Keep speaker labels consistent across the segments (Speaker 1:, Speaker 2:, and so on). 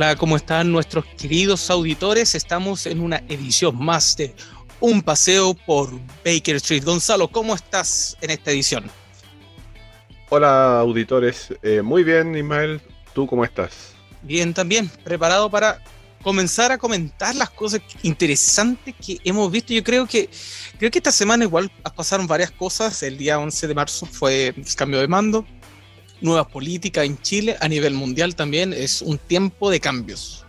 Speaker 1: Hola, ¿cómo están nuestros queridos auditores? Estamos en una edición más de Un paseo por Baker Street. Gonzalo, ¿cómo estás en esta edición?
Speaker 2: Hola, auditores. Eh, muy bien, Ismael. ¿Tú cómo estás?
Speaker 1: Bien, también. Preparado para comenzar a comentar las cosas interesantes que hemos visto. Yo creo que creo que esta semana igual pasaron varias cosas. El día 11 de marzo fue el cambio de mando nuevas políticas en Chile, a nivel mundial también, es un tiempo de cambios.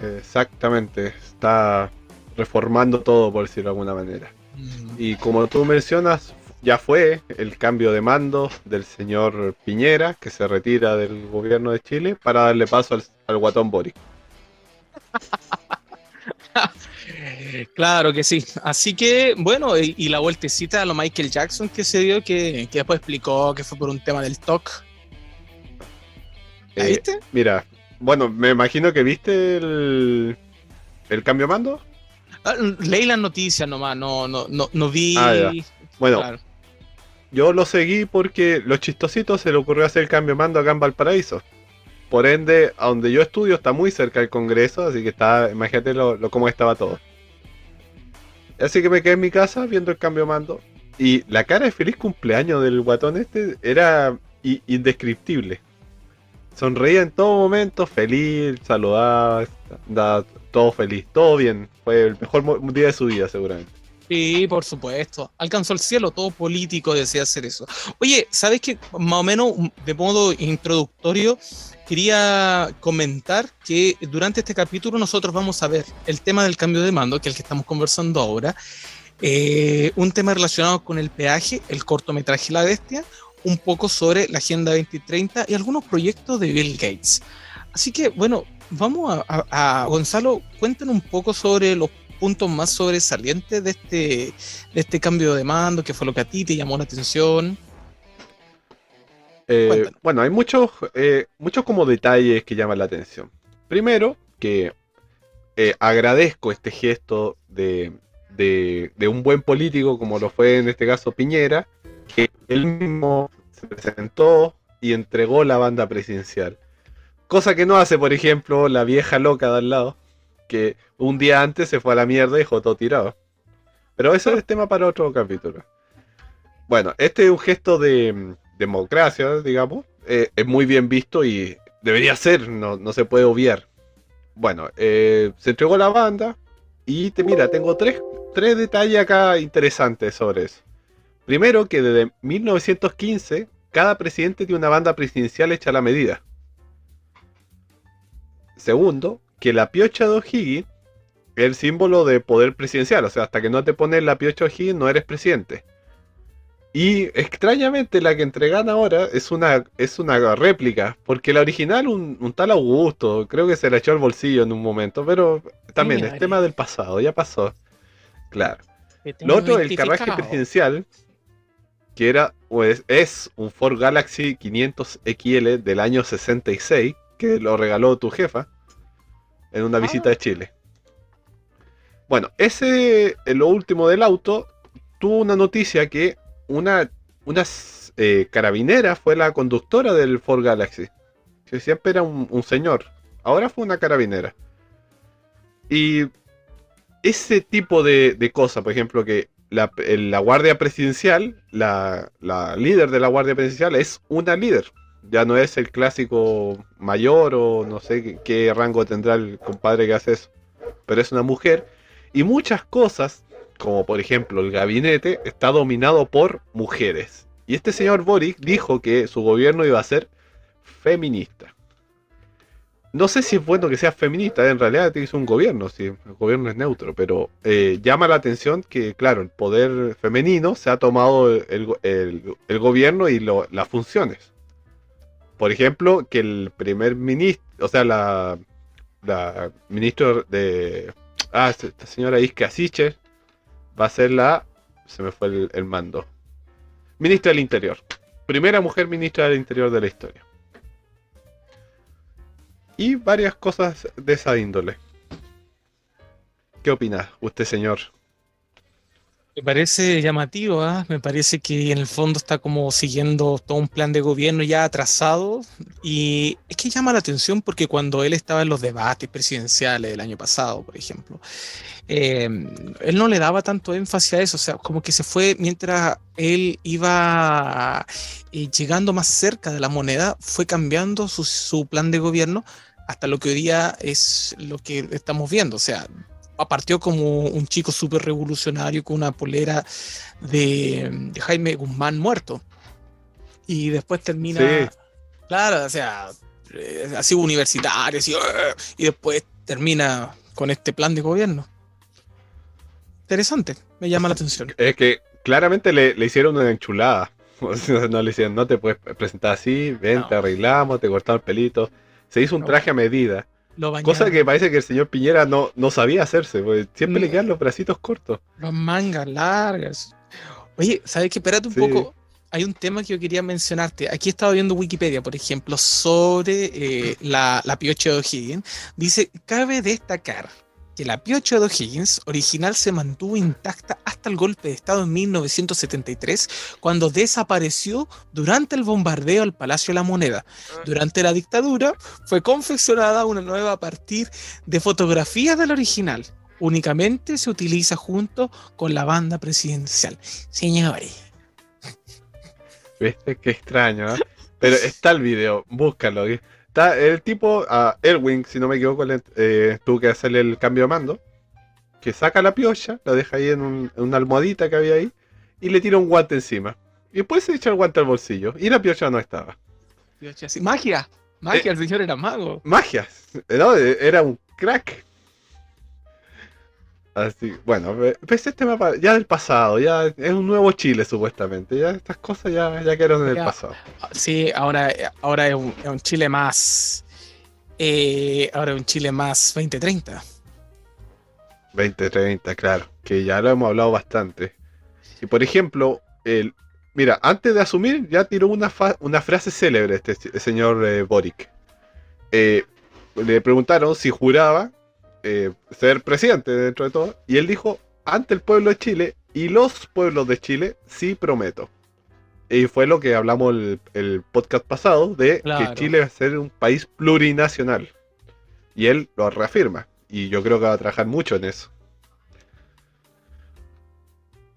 Speaker 2: Exactamente, está reformando todo, por decirlo de alguna manera. Mm. Y como tú mencionas, ya fue el cambio de mando del señor Piñera, que se retira del gobierno de Chile, para darle paso al, al guatón Boric.
Speaker 1: Claro que sí. Así que, bueno, y, la vueltecita a lo Michael Jackson que se dio, que, después explicó que fue por un tema del TOC.
Speaker 2: ¿La eh, viste? Mira, bueno, me imagino que viste el, el cambio mando.
Speaker 1: Ah, leí las noticias nomás, no, no, no, no vi.
Speaker 2: Ah, bueno, yo lo seguí porque los chistositos se le ocurrió hacer el cambio mando acá en Valparaíso. Por ende, a donde yo estudio está muy cerca del Congreso, así que está, imagínate lo, cómo estaba todo. Así que me quedé en mi casa viendo el cambio mando. Y la cara de feliz cumpleaños del guatón este era indescriptible. Sonreía en todo momento, feliz, saludaba, todo feliz, todo bien. Fue el mejor día de su vida seguramente.
Speaker 1: Sí, por supuesto. Alcanzó el cielo, todo político desea hacer eso. Oye, ¿sabes qué? Más o menos de modo introductorio, quería comentar que durante este capítulo nosotros vamos a ver el tema del cambio de mando, que es el que estamos conversando ahora, eh, un tema relacionado con el peaje, el cortometraje La Bestia, un poco sobre la Agenda 2030 y algunos proyectos de Bill Gates. Así que, bueno, vamos a, a Gonzalo, cuéntanos un poco sobre los puntos más sobresalientes de este, de este cambio de mando? ¿Qué fue lo que a ti te llamó la atención?
Speaker 2: Eh, bueno, hay muchos, eh, muchos como detalles que llaman la atención. Primero, que eh, agradezco este gesto de, de, de, un buen político, como lo fue en este caso Piñera, que él mismo se presentó y entregó la banda presidencial. Cosa que no hace, por ejemplo, la vieja loca de al lado, que un día antes se fue a la mierda y dejó todo tirado. Pero eso es tema para otro capítulo. Bueno, este es un gesto de mm, democracia, digamos. Eh, es muy bien visto y debería ser, no, se puede obviar. Bueno, eh, se entregó la banda y te mira, tengo tres, tres detalles acá interesantes sobre eso. Primero, que desde 1915 cada presidente tiene una banda presidencial hecha a la medida. Segundo, que la piocha de O'Higgins es el símbolo de poder presidencial. O sea, hasta que no te pones la piocha de O'Higgins no eres presidente. Y extrañamente la que entregan ahora es una, es una réplica, porque la original un, tal Augusto, creo que se la echó al bolsillo en un momento, pero también es tema del pasado, ya pasó. Claro. Lo otro, el carruaje presidencial, que era, pues, es un Ford Galaxy 500 XL del año 66, que lo regaló tu jefa en una visita de Chile. Bueno, ese, en lo último del auto, tuvo una noticia que una, una eh, carabinera fue la conductora del Ford Galaxy. Que siempre era un, señor. Ahora fue una carabinera. Y ese tipo de, de cosas, por ejemplo, que la, la Guardia Presidencial, la, la, líder de la Guardia Presidencial es una líder. Ya no es el clásico mayor o no sé qué, rango tendrá el compadre que hace eso. Pero es una mujer. Y muchas cosas, como por ejemplo el gabinete, está dominado por mujeres. Y este señor Boric dijo que su gobierno iba a ser feminista. No sé si es bueno que sea feminista, en realidad es un gobierno, si el gobierno es neutro, pero eh, llama la atención que, claro, el poder femenino se ha tomado el, gobierno y las funciones por ejemplo, que el primer ministro, o sea, la, la ministra de. Ah, esta señora Iska Sicher va a ser la. Se me fue el, mando. Ministra del Interior. Primera mujer ministra del Interior de la historia. Y varias cosas de esa índole. ¿Qué opina usted, señor?
Speaker 1: Me parece llamativo, ¿ah? me parece que en el fondo está como siguiendo todo un plan de gobierno ya atrasado y es que llama la atención porque cuando él estaba en los debates presidenciales del año pasado, por ejemplo, eh, él no le daba tanto énfasis a eso, o sea, como que se fue mientras él iba eh, llegando más cerca de la moneda, fue cambiando su, su plan de gobierno hasta lo que hoy día es lo que estamos viendo, o sea, partió como un chico súper revolucionario con una polera de, Jaime Guzmán muerto. Y después termina, claro, o sea, eh, así universitario, así, y después termina con este plan de gobierno. Interesante, me llama la atención.
Speaker 2: Es que claramente le, hicieron una enchulada. no le decían, no te puedes presentar así, ven, te arreglamos, te cortamos el pelito. Se hizo un traje a medida. Cosa que parece que el señor Piñera no, no sabía hacerse, porque siempre le quedan los bracitos cortos.
Speaker 1: Las mangas largas. Oye, ¿sabes qué? Espérate un poco. Hay un tema que yo quería mencionarte. Aquí he estado viendo Wikipedia, por ejemplo, sobre eh, la, la piocha de O'Higgins. Dice, cabe destacar que la piocha de O'Higgins original se mantuvo intacta hasta el golpe de Estado en 1973, cuando desapareció durante el bombardeo al Palacio de la Moneda. Durante la dictadura fue confeccionada una nueva a partir de fotografías del original. Únicamente se utiliza junto con la banda presidencial. Señores.
Speaker 2: ¿Viste? Qué extraño, ¿eh? Pero está el video, búscalo. Está el tipo, a Erwin, si no me equivoco, eh, tuvo que hacerle el cambio de mando. Que saca la piocha, la deja ahí en, una almohadita que había ahí, y le tira un guante encima. Y después se echa el guante al bolsillo. Y la piocha no estaba.
Speaker 1: Magia, magia, el señor era mago.
Speaker 2: Magia, no, era un crack. Así, bueno, pues este mapa ya del pasado, ya es un nuevo Chile supuestamente, ya estas cosas ya, ya quedaron en el pasado.
Speaker 1: Sí, ahora, ahora es, un, Chile más, eh, ahora es un Chile más 2030.
Speaker 2: 2030, claro, que ya lo hemos hablado bastante. Y por ejemplo, el, mira, antes de asumir ya tiró una, una frase célebre este señor eh, Boric. Eh, le preguntaron si juraba eh, ser presidente dentro de todo. Y él dijo, ante el pueblo de Chile y los pueblos de Chile, sí prometo. Y fue lo que hablamos el, el podcast pasado de que Chile va a ser un país plurinacional. Y él lo reafirma. Y yo creo que va a trabajar mucho en eso.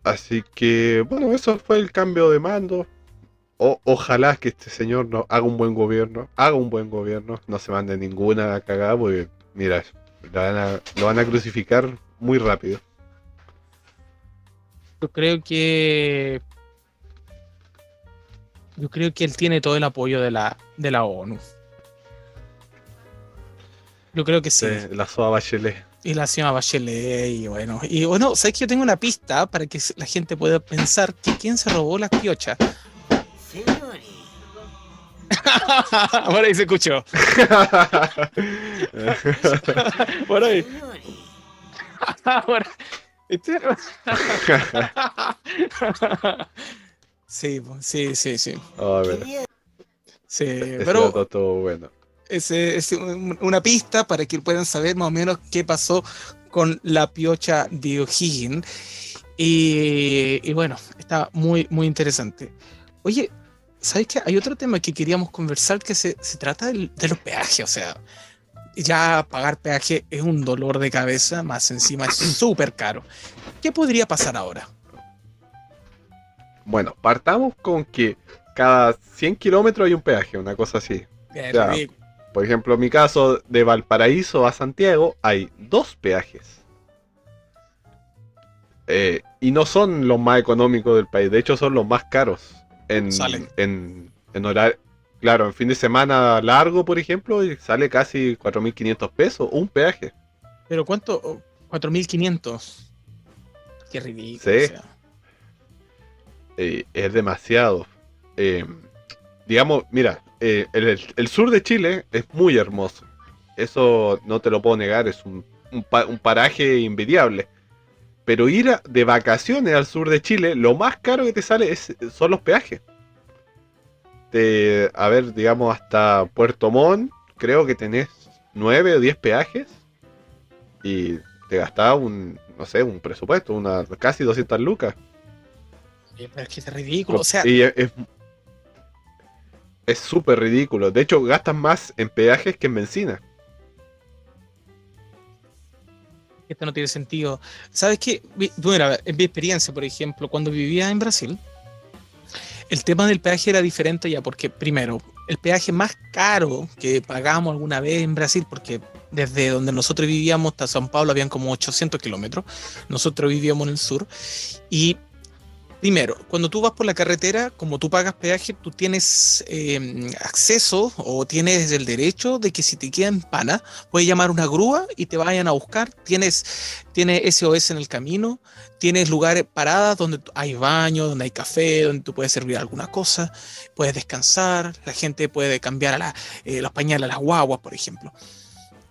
Speaker 2: Así que, bueno, eso fue el cambio de mando. ojalá que este señor no haga un buen gobierno, haga un buen gobierno, no se mande ninguna cagada, porque, mira, lo van a, crucificar muy rápido.
Speaker 1: Yo creo que. Yo creo que él tiene todo el apoyo de la, de la ONU. Yo creo que sí.
Speaker 2: la SOA Bachelet.
Speaker 1: Y la señora Bachelet, y bueno. Y bueno, sabes que yo tengo una pista para que la gente pueda pensar que quién se robó las piochas. Por ahí se escuchó. Por ahí. sí, sí, sí, sí.
Speaker 2: Oh,
Speaker 1: sí, pero
Speaker 2: todo bueno.
Speaker 1: Es, es, una pista para que puedan saber más o menos qué pasó con la piocha de O'Higgins. Y, y, bueno, está muy, muy interesante. Oye, ¿sabes qué? Hay otro tema que queríamos conversar que se, trata de los peajes. O sea, ya pagar peaje es un dolor de cabeza, más encima es súper caro. ¿Qué podría pasar ahora?
Speaker 2: Bueno, partamos con que cada 100 kilómetros hay un peaje, una cosa así. por ejemplo, en mi caso, de Valparaíso a Santiago hay dos peajes. Eh, y no son los más económicos del país, de hecho son los más caros en, en, en horario. Claro, en fin de semana largo, por ejemplo, y sale casi 4.500 pesos un peaje.
Speaker 1: ¿Pero cuánto? 4.500. Qué ridículo.
Speaker 2: Sí. Eh, es demasiado. Eh, digamos, mira, eh, el, sur de Chile es muy hermoso. Eso no te lo puedo negar, es un, un paraje invidiable. Pero ir de vacaciones al sur de Chile, lo más caro que te sale es, son los peajes. De, a ver, digamos, hasta Puerto Montt, creo que tenés 9 o 10 peajes. Y te gastaba un, no sé, un presupuesto, una casi 200 lucas.
Speaker 1: Es que es ridículo, o sea...
Speaker 2: Y es súper ridículo. De hecho, gastan más en peajes que en benzina.
Speaker 1: Esto no tiene sentido. ¿Sabes qué? Bueno, en mi experiencia, por ejemplo, cuando vivía en Brasil, el tema del peaje era diferente ya, porque primero, el peaje más caro que pagamos alguna vez en Brasil, porque desde donde nosotros vivíamos hasta San Pablo habían como 800 kilómetros, nosotros vivíamos en el sur, y Primero, cuando tú vas por la carretera, como tú pagas peaje, tú tienes em, acceso o tienes el derecho de que si te queda en pana, puedes llamar una grúa y te vayan a buscar. Tienes, tienes SOS en el camino, tienes lugares paradas donde hay baño, donde hay café, donde tú puedes servir alguna cosa, puedes descansar, la gente puede cambiar a eh, los pañales a las guaguas, por ejemplo.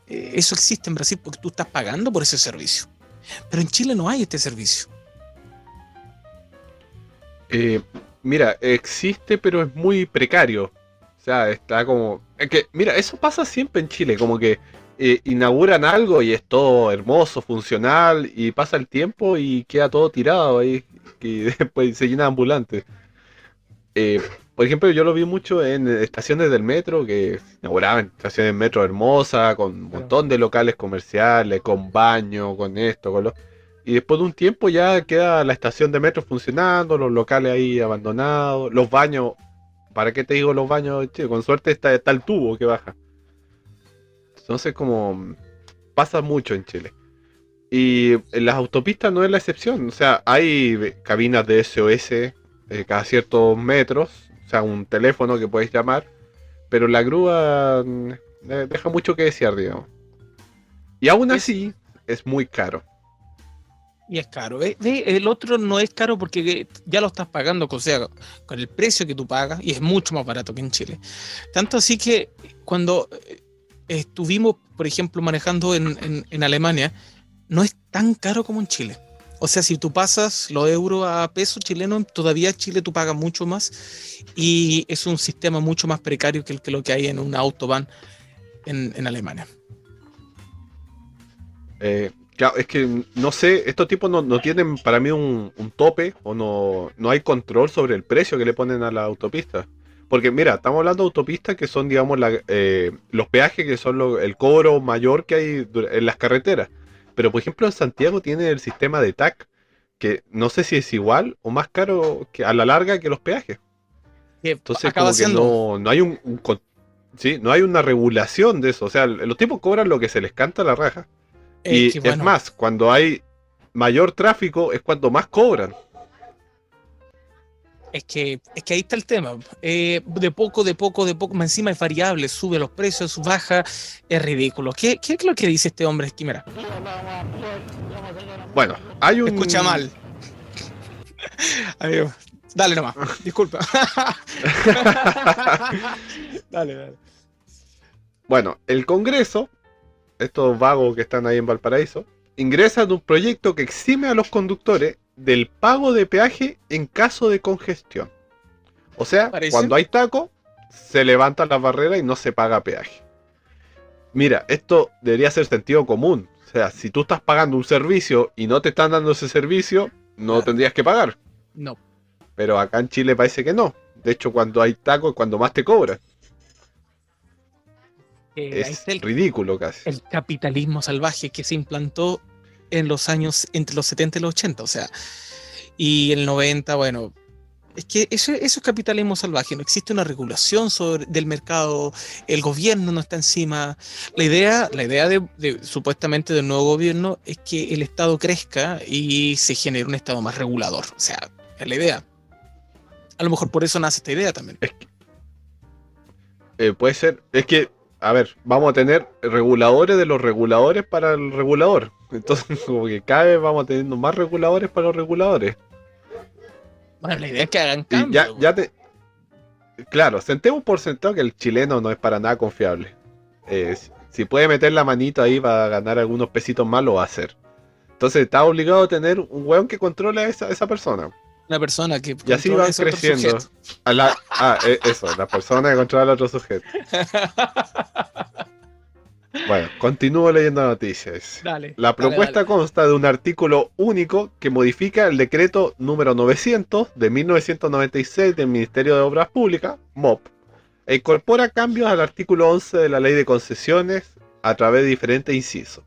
Speaker 1: Eh, eso existe en Brasil porque tú estás pagando por ese servicio. Pero en Chile no hay este servicio.
Speaker 2: Eh, mira, existe, pero es muy precario. O sea, está como. que, mira, eso pasa siempre en Chile, como que eh, inauguran algo y es todo hermoso, funcional, y pasa el tiempo y queda todo tirado ahí, y después se llena ambulante. Eh, por ejemplo, yo lo vi mucho en estaciones del metro, que inauguraban estaciones de metro hermosas, con un montón de locales comerciales, con baño, con esto, con lo y después de un tiempo ya queda la estación de metro funcionando, los locales ahí abandonados, los baños. ¿Para qué te digo los baños? con suerte está, está el tubo que baja. Entonces como pasa mucho en Chile. Y en las autopistas no es la excepción. O sea, hay cabinas de SOS eh, cada ciertos metros. O sea, un teléfono que puedes llamar. Pero la grúa mm, eh, deja mucho que desear, digamos. Y aún así es muy caro.
Speaker 1: Y es caro. El otro no es caro porque ya lo estás pagando, o sea, con el precio que tú pagas, y es mucho más barato que en Chile. Tanto así que cuando eh, estuvimos, por ejemplo, manejando en, en, Alemania, no es tan caro como en Chile. O sea, si tú pasas los euros a peso chileno, todavía Chile tú pagas mucho más y es un sistema mucho más precario que, el, que lo que hay en un autobahn en, en Alemania.
Speaker 2: Eh, es que no sé, estos tipos no, tienen para mí un, tope o no, no hay control sobre el precio que le ponen a la autopista. Porque mira, estamos hablando de autopistas que son, digamos, eh, los peajes que son el cobro mayor que hay en las carreteras. Pero por ejemplo en Santiago tiene el sistema de TAC, que no sé si es igual o más caro que a la larga que los peajes. Entonces como que no, no hay un, sí, no hay una regulación de eso. O sea, los tipos cobran lo que se les canta a la raja y es más, cuando hay mayor tráfico es cuando más cobran.
Speaker 1: Es que, es que ahí está el tema. Eh, de poco, de poco, de poco, encima es variable, sube los precios, baja, es ridículo. ¿Qué, es lo que dice este hombre, Esquimera?
Speaker 2: Bueno, hay un...
Speaker 1: Escucha mal. dale nomás, disculpa.
Speaker 2: dale, dale. Bueno, el Congreso estos vagos que están ahí en Valparaíso, ingresan un proyecto que exime a los conductores del pago de peaje en caso de congestión. O sea, cuando hay taco, se levanta la barrera y no se paga peaje. Mira, esto debería ser sentido común. O sea, si tú estás pagando un servicio y no te están dando ese servicio, no tendrías que pagar.
Speaker 1: No.
Speaker 2: Pero acá en Chile parece que no. De hecho, cuando hay taco es cuando más te cobran es ridículo casi.
Speaker 1: El capitalismo salvaje que se implantó en los años entre los 70 y los 80, o sea, y el 90, bueno, es que eso, eso, es capitalismo salvaje, no existe una regulación sobre, del mercado, el gobierno no está encima. La idea, la idea de, supuestamente del nuevo gobierno es que el Estado crezca y se genere un Estado más regulador, o sea, es la idea. A lo mejor por eso nace esta idea también.
Speaker 2: Eh, puede ser, es que a ver, vamos a tener reguladores de los reguladores para el regulador. Entonces, como que cada vez vamos teniendo más reguladores para los reguladores.
Speaker 1: Bueno, la idea es que hagan cambios.
Speaker 2: Ya, te... Claro, sentemos por sentado que el chileno no es para nada confiable. Eh, si puede meter la manito ahí para ganar algunos pesitos más, lo va a hacer. Entonces está obligado a tener un weón que controle a esa, esa persona.
Speaker 1: La persona que.
Speaker 2: Y así van creciendo. A la, ah, e, eso, la persona que controla al otro sujeto. Bueno, continúo leyendo noticias.
Speaker 1: Dale.
Speaker 2: La propuesta consta de un artículo único que modifica el decreto número 900 de 1996 del Ministerio de Obras Públicas, MOP, e incorpora cambios al artículo 11 de la Ley de Concesiones a través de diferentes incisos.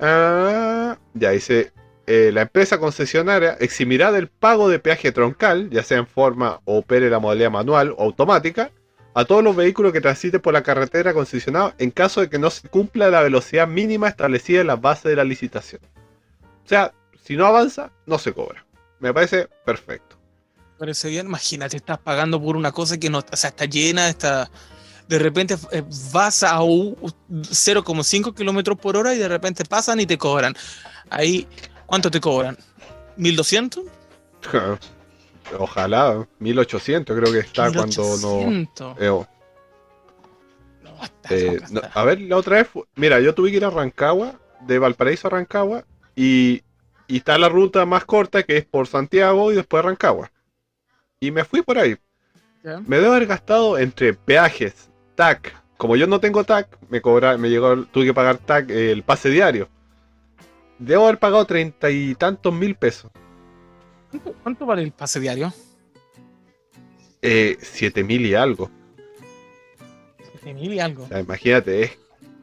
Speaker 2: Ah, ya dice, eh, la empresa concesionaria eximirá del pago de peaje troncal, ya sea en forma o opere la modalidad manual o automática, a todos los vehículos que transiten por la carretera concesionada en caso de que no se cumpla la velocidad mínima establecida en la base de la licitación. O sea, si no avanza, no se cobra. Me parece perfecto.
Speaker 1: Parece bien, imagínate, estás pagando por una cosa que no, o sea, está llena, está, de repente eh, vas a 0,5 kilómetros por hora y de repente pasan y te cobran. Ahí, ¿cuánto te cobran? ¿1200?
Speaker 2: Ojalá, 1800 creo que está cuando no. Eh, eh, a ver, la otra vez, mira, yo tuve que ir a Rancagua, de Valparaíso a Rancagua, y, y está la ruta más corta que es por Santiago y después Rancagua. Y me fui por ahí. Me debo haber gastado entre peajes, TAC. Como yo no tengo TAC, me cobra, me llegó, tuve que pagar TAC el pase diario. Debo haber pagado treinta y tantos mil pesos.
Speaker 1: ¿Cuánto, vale el pase diario?
Speaker 2: Eh, siete mil y algo.
Speaker 1: Siete mil y algo.
Speaker 2: imagínate, es,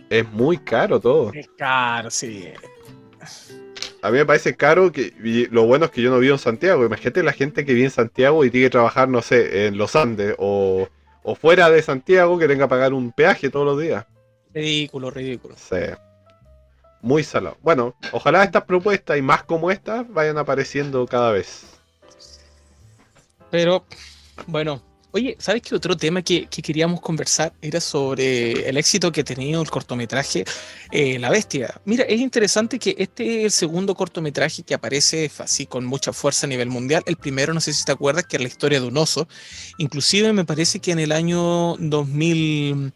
Speaker 2: es muy caro todo.
Speaker 1: Es caro, sí.
Speaker 2: A mí me parece caro que lo bueno es que yo no vivo en Santiago. Imagínate la gente que vive en Santiago y tiene que trabajar, no sé, en los Andes o, o fuera de Santiago que tenga que pagar un peaje todos los días.
Speaker 1: Ridículo, ridículo.
Speaker 2: Sí muy salado. Bueno, ojalá estas propuestas y más como estas vayan apareciendo cada vez.
Speaker 1: Pero, bueno, Oye, ¿sabes qué otro tema que, queríamos conversar era sobre el éxito que ha tenido el cortometraje eh, La Bestia? Mira, es interesante que este es el segundo cortometraje que aparece así con mucha fuerza a nivel mundial. El primero, no sé si te acuerdas, que es la historia de un oso. Inclusive me parece que en el año 2000,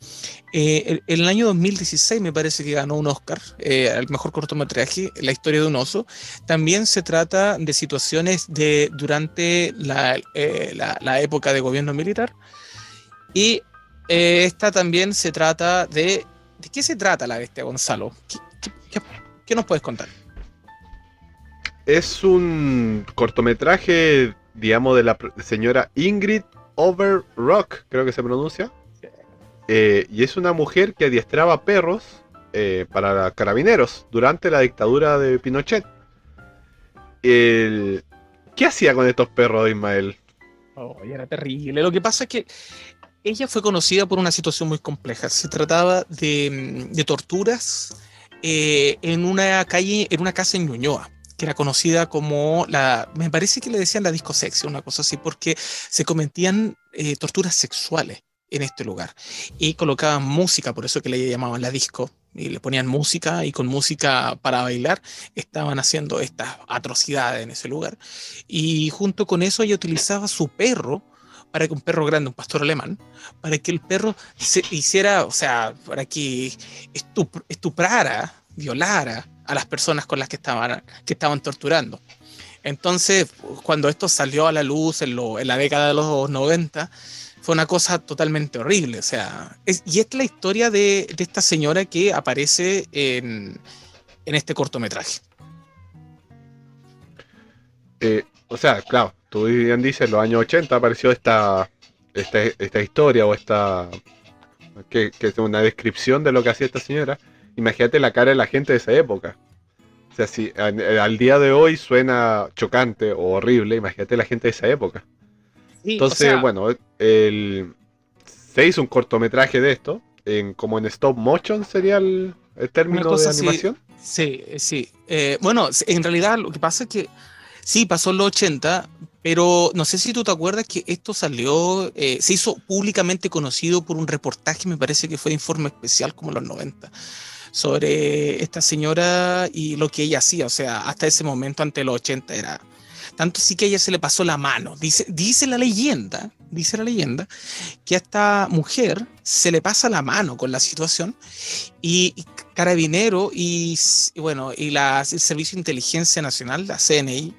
Speaker 1: eh, en el año 2016 me parece que ganó un Oscar eh, al mejor cortometraje, La historia de un oso. También se trata de situaciones de durante la, la época de gobierno militar y eh, esta también se trata de... ¿De qué se trata la bestia, Gonzalo? ¿Qué, nos puedes contar?
Speaker 2: Es un cortometraje, digamos, de la señora Ingrid Overrock, creo que se pronuncia. Eh, y es una mujer que adiestraba perros eh, para carabineros durante la dictadura de Pinochet. ¿Qué hacía con estos perros, Ismael?
Speaker 1: Oh, era terrible. Lo que pasa es que ella fue conocida por una situación muy compleja. Se trataba de, torturas eh, en una calle, en una casa en Ñuñoa que era conocida como la, me parece que le decían la discosexia, una cosa así, porque se cometían eh, torturas sexuales en este lugar y colocaban música, por eso que le llamaban la disco, y le ponían música y con música para bailar estaban haciendo estas atrocidades en ese lugar. Y junto con eso ella utilizaba su perro para que un perro grande, un pastor alemán, para que el perro se hiciera, o sea, para que estuprara, violara a las personas con las que estaban, que estaban torturando. Entonces, cuando esto salió a la luz en, la década de los 90, fue una cosa totalmente horrible. O sea, y es la historia de, esta señora que aparece en, este cortometraje.
Speaker 2: Eh, o sea, claro, tú bien dices, en los años 80 apareció esta, esta, historia o esta. Que, es una descripción de lo que hacía esta señora. Imagínate la cara de la gente de esa época. O sea, si al día de hoy suena chocante o horrible, imagínate la gente de esa época. Entonces, bueno, el, se hizo un cortometraje de esto, en, como en stop motion sería el, término de animación.
Speaker 1: Sí, sí. Eh, bueno, en realidad lo que pasa es que sí, pasó en los 80, pero no sé si tú te acuerdas que esto salió, eh, se hizo públicamente conocido por un reportaje, me parece que fue de informe especial como en los 90 sobre esta señora y lo que ella hacía. O sea, hasta ese momento, ante los 80, era tanto sí que a ella se le pasó la mano. Dice, dice la leyenda, dice la leyenda, que a esta mujer se le pasa la mano con la situación y, Carabinero y, bueno, y la, el Servicio de Inteligencia Nacional, la CNI,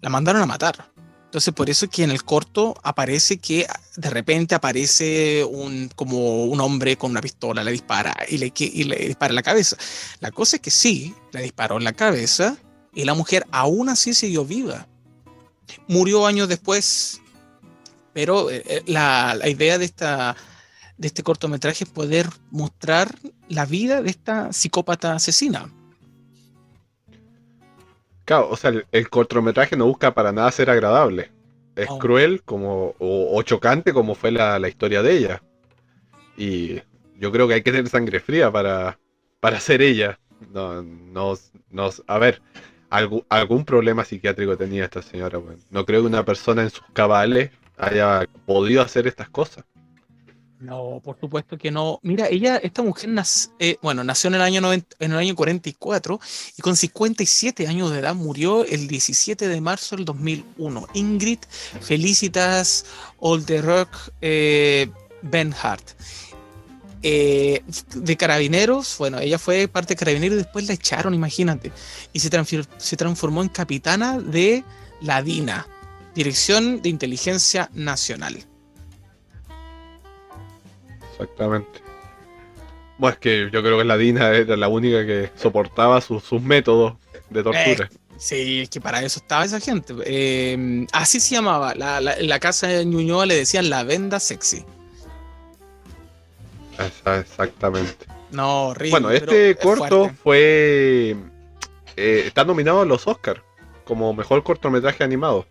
Speaker 1: la mandaron a matar. Entonces, por eso es que en el corto aparece que de repente aparece un, como un hombre con una pistola, le dispara y le, y le dispara en la cabeza. La cosa es que sí, le disparó en la cabeza y la mujer aún así siguió viva. Murió años después, pero eh, eh, la, la idea de, esta, de este cortometraje es poder mostrar la vida de esta psicópata asesina.
Speaker 2: Claro, o sea, el, cortometraje no busca para nada ser agradable. Es
Speaker 1: Oh.
Speaker 2: cruel como, o, o chocante como fue la, la historia de ella. Y yo creo que hay que tener sangre fría para, para ser ella. No, no, no, a ver, algú- algún problema psiquiátrico tenía esta señora. weón. No creo que una persona en sus cabales haya podido hacer estas cosas.
Speaker 1: No, por supuesto que no. Mira, ella, esta mujer, nac- eh, bueno, nació en el, año 90 en el año 44 y con 57 años de edad murió el 17 de marzo del 2001. Ingrid Felicitas Olderock eh, Benhart. Eh, de carabineros, bueno, ella fue parte de carabineros y después la echaron, imagínate. Y se, se transformó en capitana de la DINA, Dirección de Inteligencia Nacional.
Speaker 2: Exactamente. Bueno, es que yo creo que la Dina era la única que soportaba sus- sus métodos de tortura.
Speaker 1: Sí, es que para eso estaba esa gente. Eh, así se llamaba. La, la casa de Ñuñoa le decían la venda sexy.
Speaker 2: Exactamente.
Speaker 1: No, horrible.
Speaker 2: Bueno, este
Speaker 1: es
Speaker 2: corto fue. eh, está nominado a los Oscars como mejor cortometraje animado.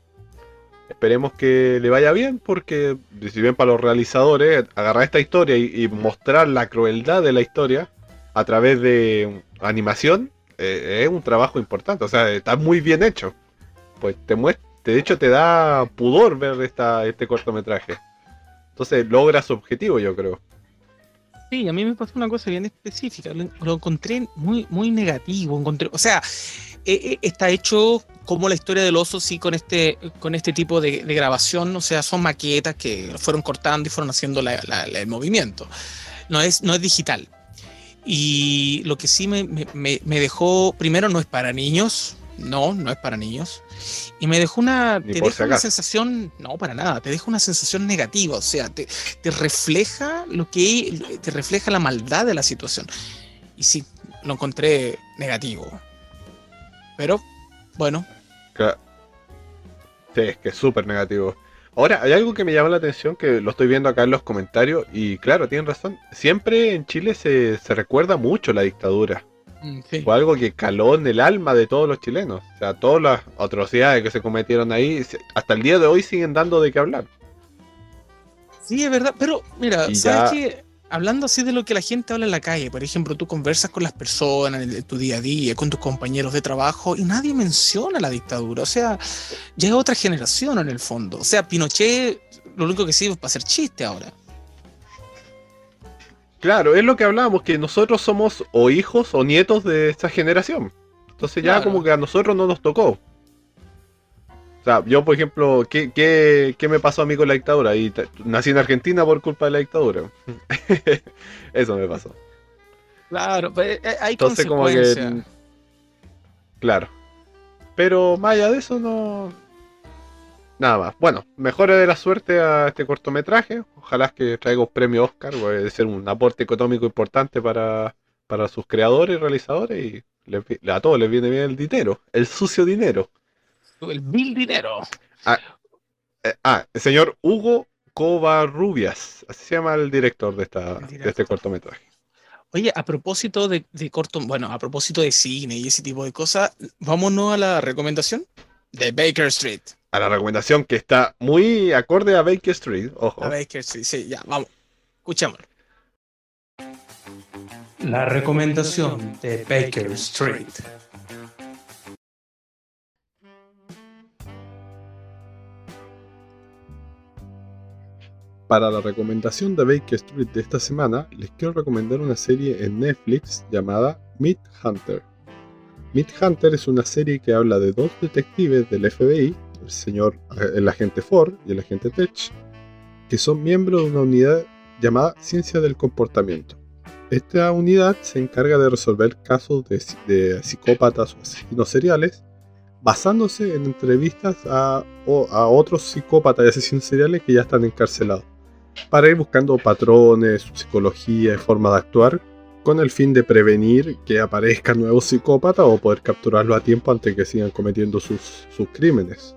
Speaker 2: Esperemos que le vaya bien, porque si bien para los realizadores, agarrar esta historia y, y mostrar la crueldad de la historia a través de animación eh, es un trabajo importante. O sea, está muy bien hecho. Pues te muestra, de hecho, te da pudor ver esta, este cortometraje. Entonces logra su objetivo, yo creo.
Speaker 1: Sí, a mí me pasó una cosa bien específica. Lo, lo encontré muy, muy negativo. Encontré, o sea, eh, eh, está hecho como la historia del oso, sí, con este, con este tipo de, de grabación. O sea, son maquetas que fueron cortando y fueron haciendo la- la- la- el movimiento. No es, no es digital. Y lo que sí me, me- me- dejó, primero, no es para niños. No, no es para niños. Y me dejó una,
Speaker 2: Ni
Speaker 1: te deja una sensación, no, para nada, te deja una sensación negativa. O sea, te, te refleja lo que te refleja la maldad de la situación. Y sí, lo encontré negativo. Pero, bueno,
Speaker 2: Sí, es que es súper negativo. Ahora, hay algo que me llama la atención, que lo estoy viendo acá en los comentarios, y claro, tienen razón. Siempre en Chile se, se recuerda mucho la dictadura.
Speaker 1: Mm, sí.
Speaker 2: Fue algo que caló en el alma de todos los chilenos. O sea, todas las atrocidades que se cometieron ahí, hasta el día de hoy siguen dando de qué hablar.
Speaker 1: Sí, es verdad, pero mira,
Speaker 2: Y
Speaker 1: ¿sabes
Speaker 2: ya-
Speaker 1: qué? Hablando así de lo que la gente habla en la calle, por ejemplo, tú conversas con las personas en, el- en tu día a día, con tus compañeros de trabajo, y nadie menciona la dictadura. O sea, ya es otra generación en el fondo. O sea, Pinochet lo único que sirve es para hacer chiste ahora.
Speaker 2: Claro, es lo que hablábamos, que nosotros somos o hijos o nietos de esta generación. Entonces ya
Speaker 1: Claro.
Speaker 2: como que a nosotros no nos tocó. O sea, yo por ejemplo, ¿qué, qué, qué me pasó a mí con la dictadura? Y nací en Argentina por culpa de la dictadura. Eso me pasó.
Speaker 1: Claro, pues, eh, hay
Speaker 2: Entonces como que... Claro. Pero más allá de eso no... Nada más. Bueno, mejora de la suerte a este cortometraje. Ojalá que traiga un premio Oscar. Puede ser un aporte económico importante para, para sus creadores y realizadores. Y les a todos les viene bien el dinero. El sucio dinero.
Speaker 1: El mil dinero.
Speaker 2: Eh, ah, el señor Hugo Covarrubias. Así se llama el director de, esta, de este cortometraje.
Speaker 1: Oye, a propósito de, de corto, bueno, a propósito de cine y ese tipo de cosas, vámonos a la recomendación de Baker Street.
Speaker 2: A la recomendación que está muy acorde a Baker Street. Ojo.
Speaker 1: A Baker Street, sí, ya, vamos. Escuchémoslo. La recomendación de Baker Street.
Speaker 2: Para la recomendación de Baker Street de esta semana, les quiero recomendar una serie en Netflix llamada Meat Hunter. Meat Hunter es una serie que habla de dos detectives del FBI, el señor el agente Ford y el agente Tech, que son miembros de una unidad llamada Ciencia del Comportamiento. Esta unidad se encarga de resolver casos de, psicópatas o asesinos seriales basándose en entrevistas a, otros psicópatas y asesinos seriales que ya están encarcelados, para ir buscando patrones, psicología y forma de actuar, con el fin de prevenir que aparezcan nuevos psicópatas o poder capturarlos a tiempo antes que sigan cometiendo sus, sus crímenes.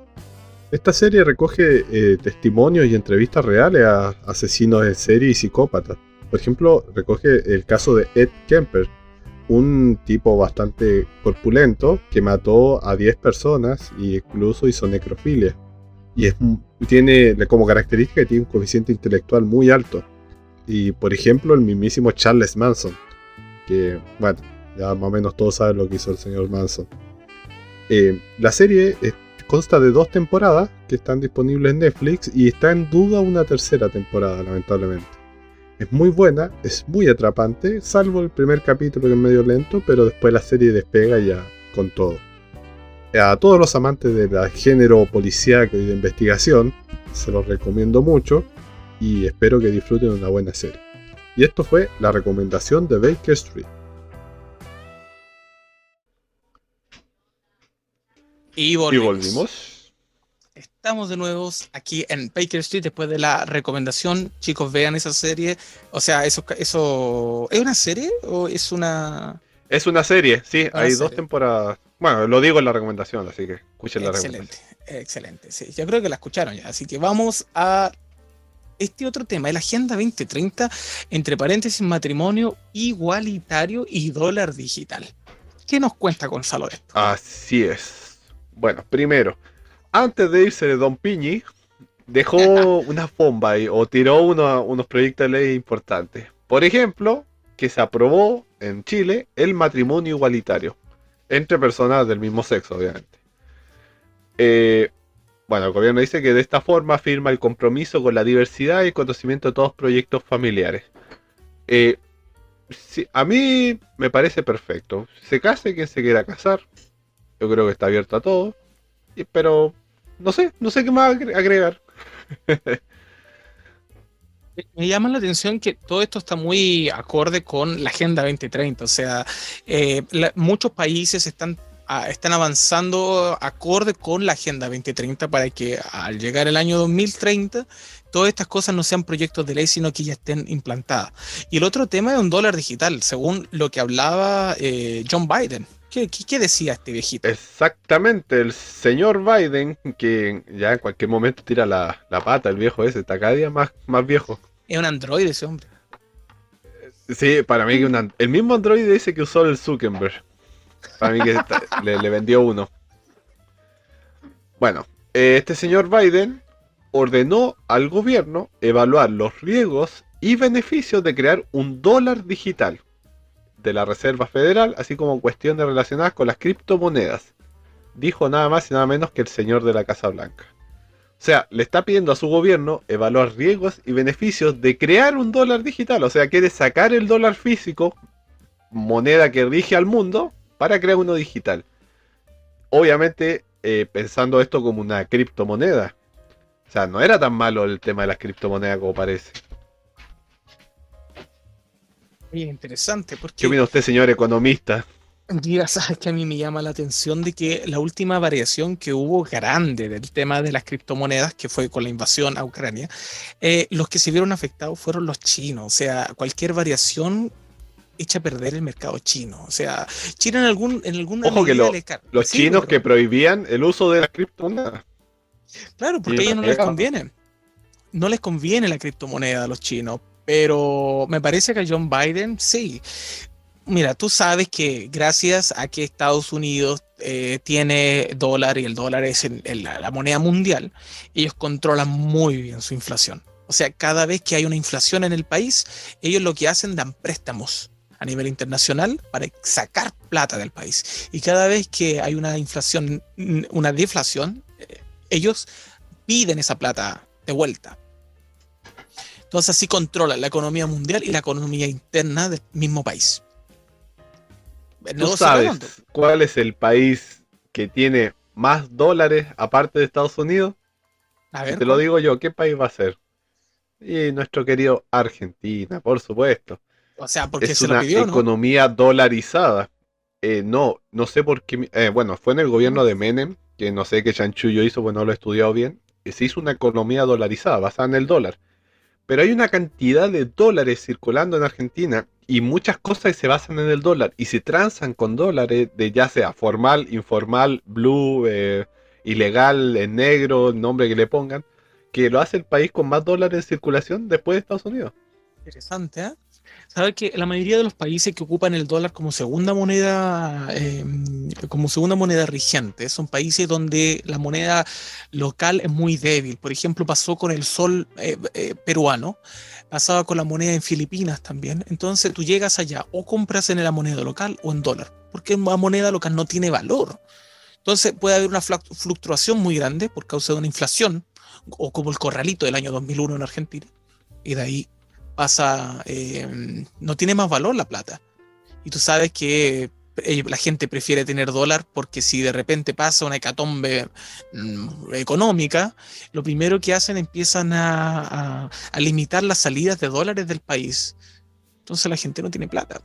Speaker 2: Esta serie recoge eh, testimonios y entrevistas reales a asesinos en serie y psicópatas. Por ejemplo, recoge el caso de Ed Kemper, un tipo bastante corpulento que mató a 10 personas e incluso hizo necrofilia. Y es, tiene como característica que tiene un coeficiente intelectual muy alto. Y por ejemplo, el mismísimo Charles Manson, que, bueno, ya más o menos todos saben lo que hizo el señor Manson. Eh, la serie consta de dos temporadas que están disponibles en Netflix y está en duda una tercera temporada, lamentablemente. Es muy buena, es muy atrapante, salvo el primer capítulo que es medio lento, pero después la serie despega ya con todo. A todos los amantes del género policíaco y de investigación, se los recomiendo mucho y espero que disfruten una buena serie. Y esto fue la recomendación de Baker Street.
Speaker 1: Y volvimos. Estamos de nuevo aquí en Baker Street después de la recomendación. Chicos, vean esa serie. O sea, eso, eso ¿es una serie o es una...?
Speaker 2: Es una serie, sí. hay dos temporadas. Bueno, lo digo en la recomendación, así que escuchen la
Speaker 1: excelente, recomendación. Excelente, sí. Yo creo que la escucharon ya. Así que vamos a este otro tema, la Agenda 2030, entre paréntesis, matrimonio igualitario y dólar digital. ¿Qué nos cuenta Gonzalo de esto?
Speaker 2: Así es. Bueno, primero, antes de irse de Don Piñi, dejó una bomba ahí, o tiró unos proyectos de ley importantes. Por ejemplo, que se aprobó en Chile el matrimonio igualitario entre personas del mismo sexo, obviamente. Eh, bueno, el gobierno dice que de esta forma firma el compromiso con la diversidad y el conocimiento de todos los proyectos familiares. Eh, a mí me parece perfecto. Se case quien se quiera casar. Yo creo que está abierto a todo. Pero no sé, no sé qué más agregar.
Speaker 1: Me llama la atención que todo esto está muy acorde con la Agenda 2030. O sea, eh, muchos países están, están avanzando acorde con la Agenda 2030 para que al llegar el año 2030 todas estas cosas no sean proyectos de ley, sino que ya estén implantadas. Y el otro tema es un dólar digital, según lo que hablaba eh, John Biden. ¿Qué, decía este viejito?
Speaker 2: Exactamente, el señor Biden, que ya en cualquier momento tira la, pata, el viejo ese, está cada día más, más viejo.
Speaker 1: Es un androide ese hombre.
Speaker 2: Sí, para mí que el mismo androide ese que usó el Zuckerberg. Para mí que le, vendió uno. Bueno, este señor Biden ordenó al gobierno evaluar los riesgos y beneficios de crear un dólar digital de la Reserva Federal, así como cuestiones relacionadas con las criptomonedas. Dijo nada más y nada menos que el señor de la Casa Blanca. O sea, le está pidiendo a su gobierno evaluar riesgos y beneficios de crear un dólar digital. O sea, quiere sacar el dólar físico, moneda que rige al mundo, para crear uno digital. Obviamente, eh, pensando esto como una criptomoneda. O sea, no era tan malo el tema de las criptomonedas como parece.
Speaker 1: Oye, interesante. Porque,
Speaker 2: ¿Qué opina usted, señor economista?
Speaker 1: Ya sabes que a mí me llama la atención de que la última variación que hubo grande del tema de las criptomonedas, que fue con la invasión a Ucrania, eh, los que se vieron afectados fueron los chinos. O sea, cualquier variación echa a perder el mercado chino. O sea, China en algún en alguna
Speaker 2: Ojo que los chinos que prohibían el uso de las criptomonedas.
Speaker 1: Claro, porque a ellos no les conviene. No les conviene la criptomoneda a los chinos, pero me parece que a John Biden sí. Mira, tú sabes que gracias a que Estados Unidos eh, tiene dólar y el dólar es la moneda mundial, ellos controlan muy bien su inflación. O sea, cada vez que hay una inflación en el país, ellos lo que hacen dan préstamos a nivel internacional para sacar plata del país. Y cada vez que hay una inflación, una deflación, eh, ellos piden esa plata de vuelta. Entonces así controlan la economía mundial y la economía interna del mismo país.
Speaker 2: ¿Tú sabes cuál es el país que tiene más dólares aparte de Estados Unidos? A ver, te lo digo yo, ¿qué país va a ser? Y nuestro querido Argentina, por supuesto.
Speaker 1: O sea, porque
Speaker 2: es una economía dolarizada. Eh, no, no sé por qué. eh, bueno, fue en el gobierno de Menem, que no sé qué chanchullo hizo, pues no lo he estudiado bien. y se hizo una economía dolarizada, basada en el dólar. Pero hay una cantidad de dólares circulando en Argentina y muchas cosas se basan en el dólar y se transan con dólares de ya sea formal, informal, blue, eh, ilegal, en negro, el nombre que le pongan, que lo hace el país con más dólares en circulación después de Estados Unidos.
Speaker 1: Interesante, ¿eh? Sabes que la mayoría de los países que ocupan el dólar como segunda moneda, eh, como segunda moneda rigente, son países donde la moneda local es muy débil. Por ejemplo, pasó con el sol eh, eh, peruano, pasaba con la moneda en Filipinas también. Entonces tú llegas allá o compras en la moneda local o en dólar, porque la moneda local no tiene valor. Entonces puede haber una fluctuación muy grande por causa de una inflación, o como el corralito del año 2001 en Argentina, y de ahí pasa, eh, no tiene más valor la plata. Y tú sabes que eh, la gente prefiere tener dólar porque si de repente pasa una hecatombe mm, económica, lo primero que hacen empiezan a, a, a, limitar las salidas de dólares del país. Entonces la gente no tiene plata.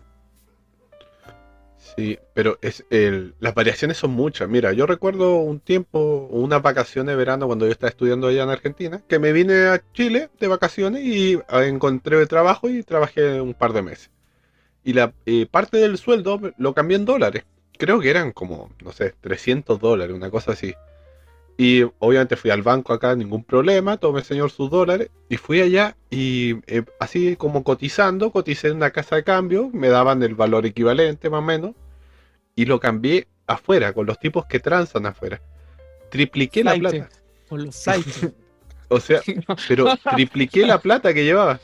Speaker 2: Sí, pero es el, las variaciones son muchas. Mira, yo recuerdo un tiempo, unas vacaciones de verano cuando yo estaba estudiando allá en Argentina, que me vine a Chile de vacaciones y encontré trabajo y trabajé un par de meses. Y la y parte del sueldo lo cambié en dólares. Creo que eran como, no sé, 300 dólares, una cosa así. Y obviamente fui al banco acá, ningún problema, tomé señor sus dólares y fui allá y eh, así como cotizando, coticé en una casa de cambio, me daban el valor equivalente más o menos y lo cambié afuera, con los tipos que transan afuera. Tripliqué la plata.
Speaker 1: Con los
Speaker 2: o sea, pero tripliqué la plata que llevaba.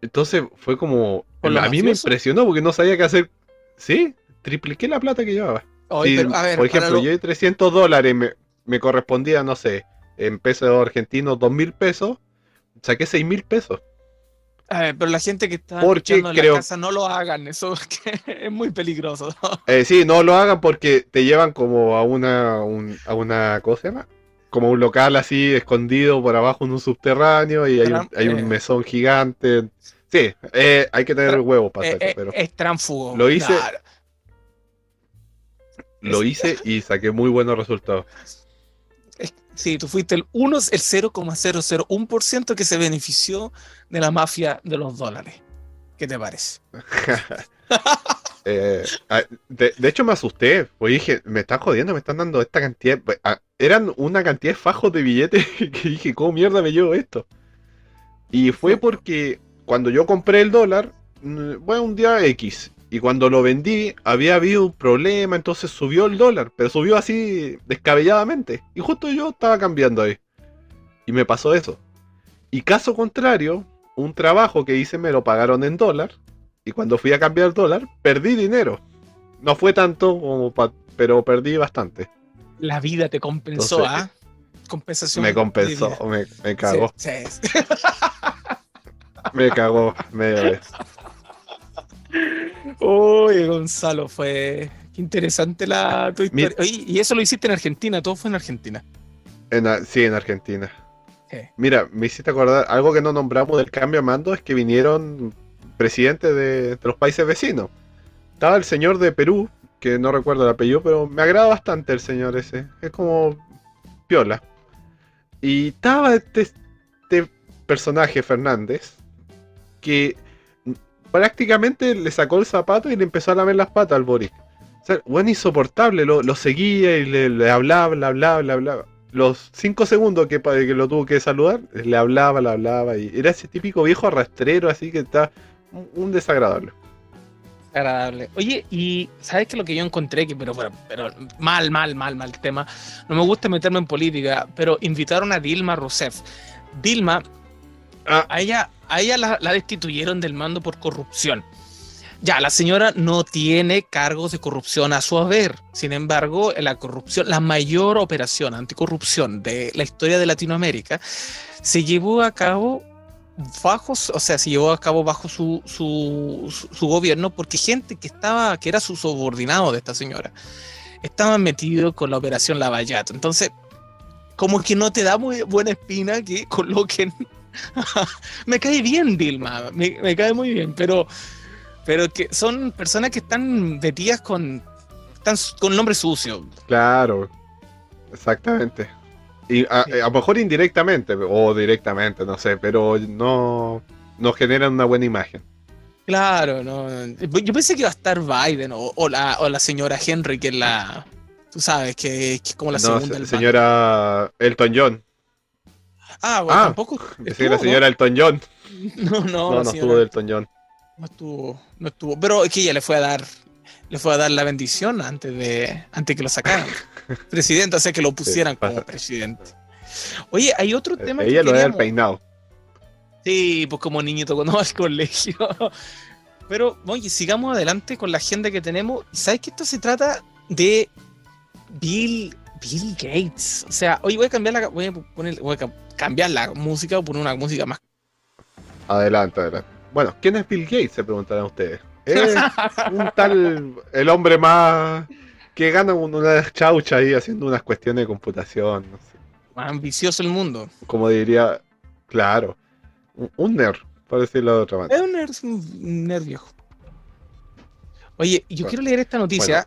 Speaker 2: Entonces fue como. A mí me impresionó porque no sabía qué hacer. Sí, tripliqué la plata que llevaba.
Speaker 1: Oye, sí, pero, ver,
Speaker 2: por ejemplo, lo... yo de 300 dólares me, me, correspondía, no sé, en pesos argentinos, 2 mil pesos. Saqué 6 mil pesos.
Speaker 1: A ver, pero la gente que está
Speaker 2: porque
Speaker 1: en
Speaker 2: creo...
Speaker 1: la casa no lo hagan, eso es, muy peligroso.
Speaker 2: Eh, sí, no lo hagan porque te llevan como a una, un, a una, ¿cómo se llama? Como un local así escondido por abajo en un subterráneo y hay un, hay un mesón gigante. Sí, eh, hay que tener huevos para hacerlo,
Speaker 1: eh,
Speaker 2: pero
Speaker 1: es tránfugo.
Speaker 2: Lo hice,
Speaker 1: Claro.
Speaker 2: lo hice y saqué muy buenos resultados.
Speaker 1: Sí, tú fuiste el 1, el 0,001% que se benefició de la mafia de los dólares. ¿Qué te parece?
Speaker 2: Eh, ah, de, de hecho me asusté, pues dije, me están jodiendo, me están dando esta cantidad. pues, ah, Eran una cantidad de fajos de billetes que dije, ¿cómo mierda me llevo esto? Y fue porque cuando yo compré el dólar, bueno, un día X, y cuando lo vendí había habido un problema, entonces subió el dólar, pero subió así descabelladamente. Y justo yo estaba cambiando ahí. Y me pasó eso. Y caso contrario, un trabajo que hice me lo pagaron en dólar. Y cuando fui a cambiar dólar, perdí dinero. No fue tanto, como pa pero perdí bastante.
Speaker 1: La vida te compensó, ¿ah? Compensación.
Speaker 2: Me compensó, me, me cagó.
Speaker 1: Sí, sí.
Speaker 2: Me cagó media vez.
Speaker 1: Uy, Gonzalo, fue. Qué interesante la tu historia. Oye, y eso lo hiciste en Argentina, todo fue en Argentina.
Speaker 2: En, sí, en Argentina.
Speaker 1: Sí.
Speaker 2: Mira, me hiciste acordar, algo que no nombramos del cambio de mando es que vinieron presidentes de, de los países vecinos. Estaba el señor de Perú, que no recuerdo el apellido, pero me agrada bastante el señor ese. Es como piola. Y estaba este, este personaje, Fernández, que prácticamente le sacó el zapato y le empezó a lamer las patas al Boris. O sea, bueno, insoportable, lo, lo seguía y le, le hablaba, le hablaba, le hablaba los cinco segundos que, que lo tuvo que saludar, le hablaba, le hablaba, y era ese típico viejo arrastrero, así que está un, un desagradable.
Speaker 1: Agradable. Oye, y ¿sabes qué lo que yo encontré? Que, pero, pero, pero mal, mal, mal, mal tema. No me gusta meterme en política, pero invitaron a Dilma Rousseff. Dilma,
Speaker 2: Ah.
Speaker 1: a ella, a ella la, destituyeron del mando por corrupción. Ya, la señora no tiene cargos de corrupción a su haber. Sin embargo, la corrupción, la mayor operación anticorrupción de la historia de Latinoamérica, se llevó a cabo bajo, o sea, se llevó a cabo bajo su, su, su, su gobierno porque gente que estaba, que era su subordinado de esta señora, estaban metidos con la operación Lavallato. Entonces, como que no te da muy buena espina que coloquen. me cae bien Dilma, me, me cae muy bien, pero pero que son personas que están metidas con, están con nombre sucio.
Speaker 2: Claro, exactamente. Y a, lo mejor indirectamente o directamente, no sé, pero no, no generan una buena imagen.
Speaker 1: Claro, no. Yo pensé que iba a estar Biden o, o la, o la señora Henry, que es la. Tú sabes, que, que es como la
Speaker 2: no,
Speaker 1: segunda.
Speaker 2: se- señora Elton John.
Speaker 1: Ah, bueno,
Speaker 2: Ah,
Speaker 1: tampoco.
Speaker 2: Decía la
Speaker 1: estuvo,
Speaker 2: señora Elton John.
Speaker 1: No, no,
Speaker 2: No,
Speaker 1: la
Speaker 2: no
Speaker 1: señora
Speaker 2: estuvo Elton John.
Speaker 1: no estuvo. No estuvo. Pero es que ella le fue a dar. Le fue a dar la bendición antes de. Antes que lo sacaran. presidente, o sea que lo pusieran como
Speaker 2: pasa.
Speaker 1: presidente. Oye, hay otro tema que
Speaker 2: Ella lo
Speaker 1: queríamos-
Speaker 2: peinado.
Speaker 1: Sí, pues como niñito cuando va al colegio. Pero, oye, sigamos adelante con la agenda que tenemos. ¿Sabes que esto se trata de Bill, Bill Gates? O sea, oye, voy a cambiar la, voy a poner, voy a cambiar la música o poner una música más.
Speaker 2: Adelante, adelante. Bueno, ¿quién es Bill Gates? Se preguntarán ustedes. Es un tal, el hombre más que gana un- una chaucha ahí haciendo unas cuestiones de computación, no sé.
Speaker 1: más ambicioso el mundo.
Speaker 2: Como diría, claro, un, nerd, por decirlo de otra
Speaker 1: Es
Speaker 2: manera.
Speaker 1: un nerd, un nerd viejo. Oye, yo
Speaker 2: Bueno,
Speaker 1: quiero leer esta noticia.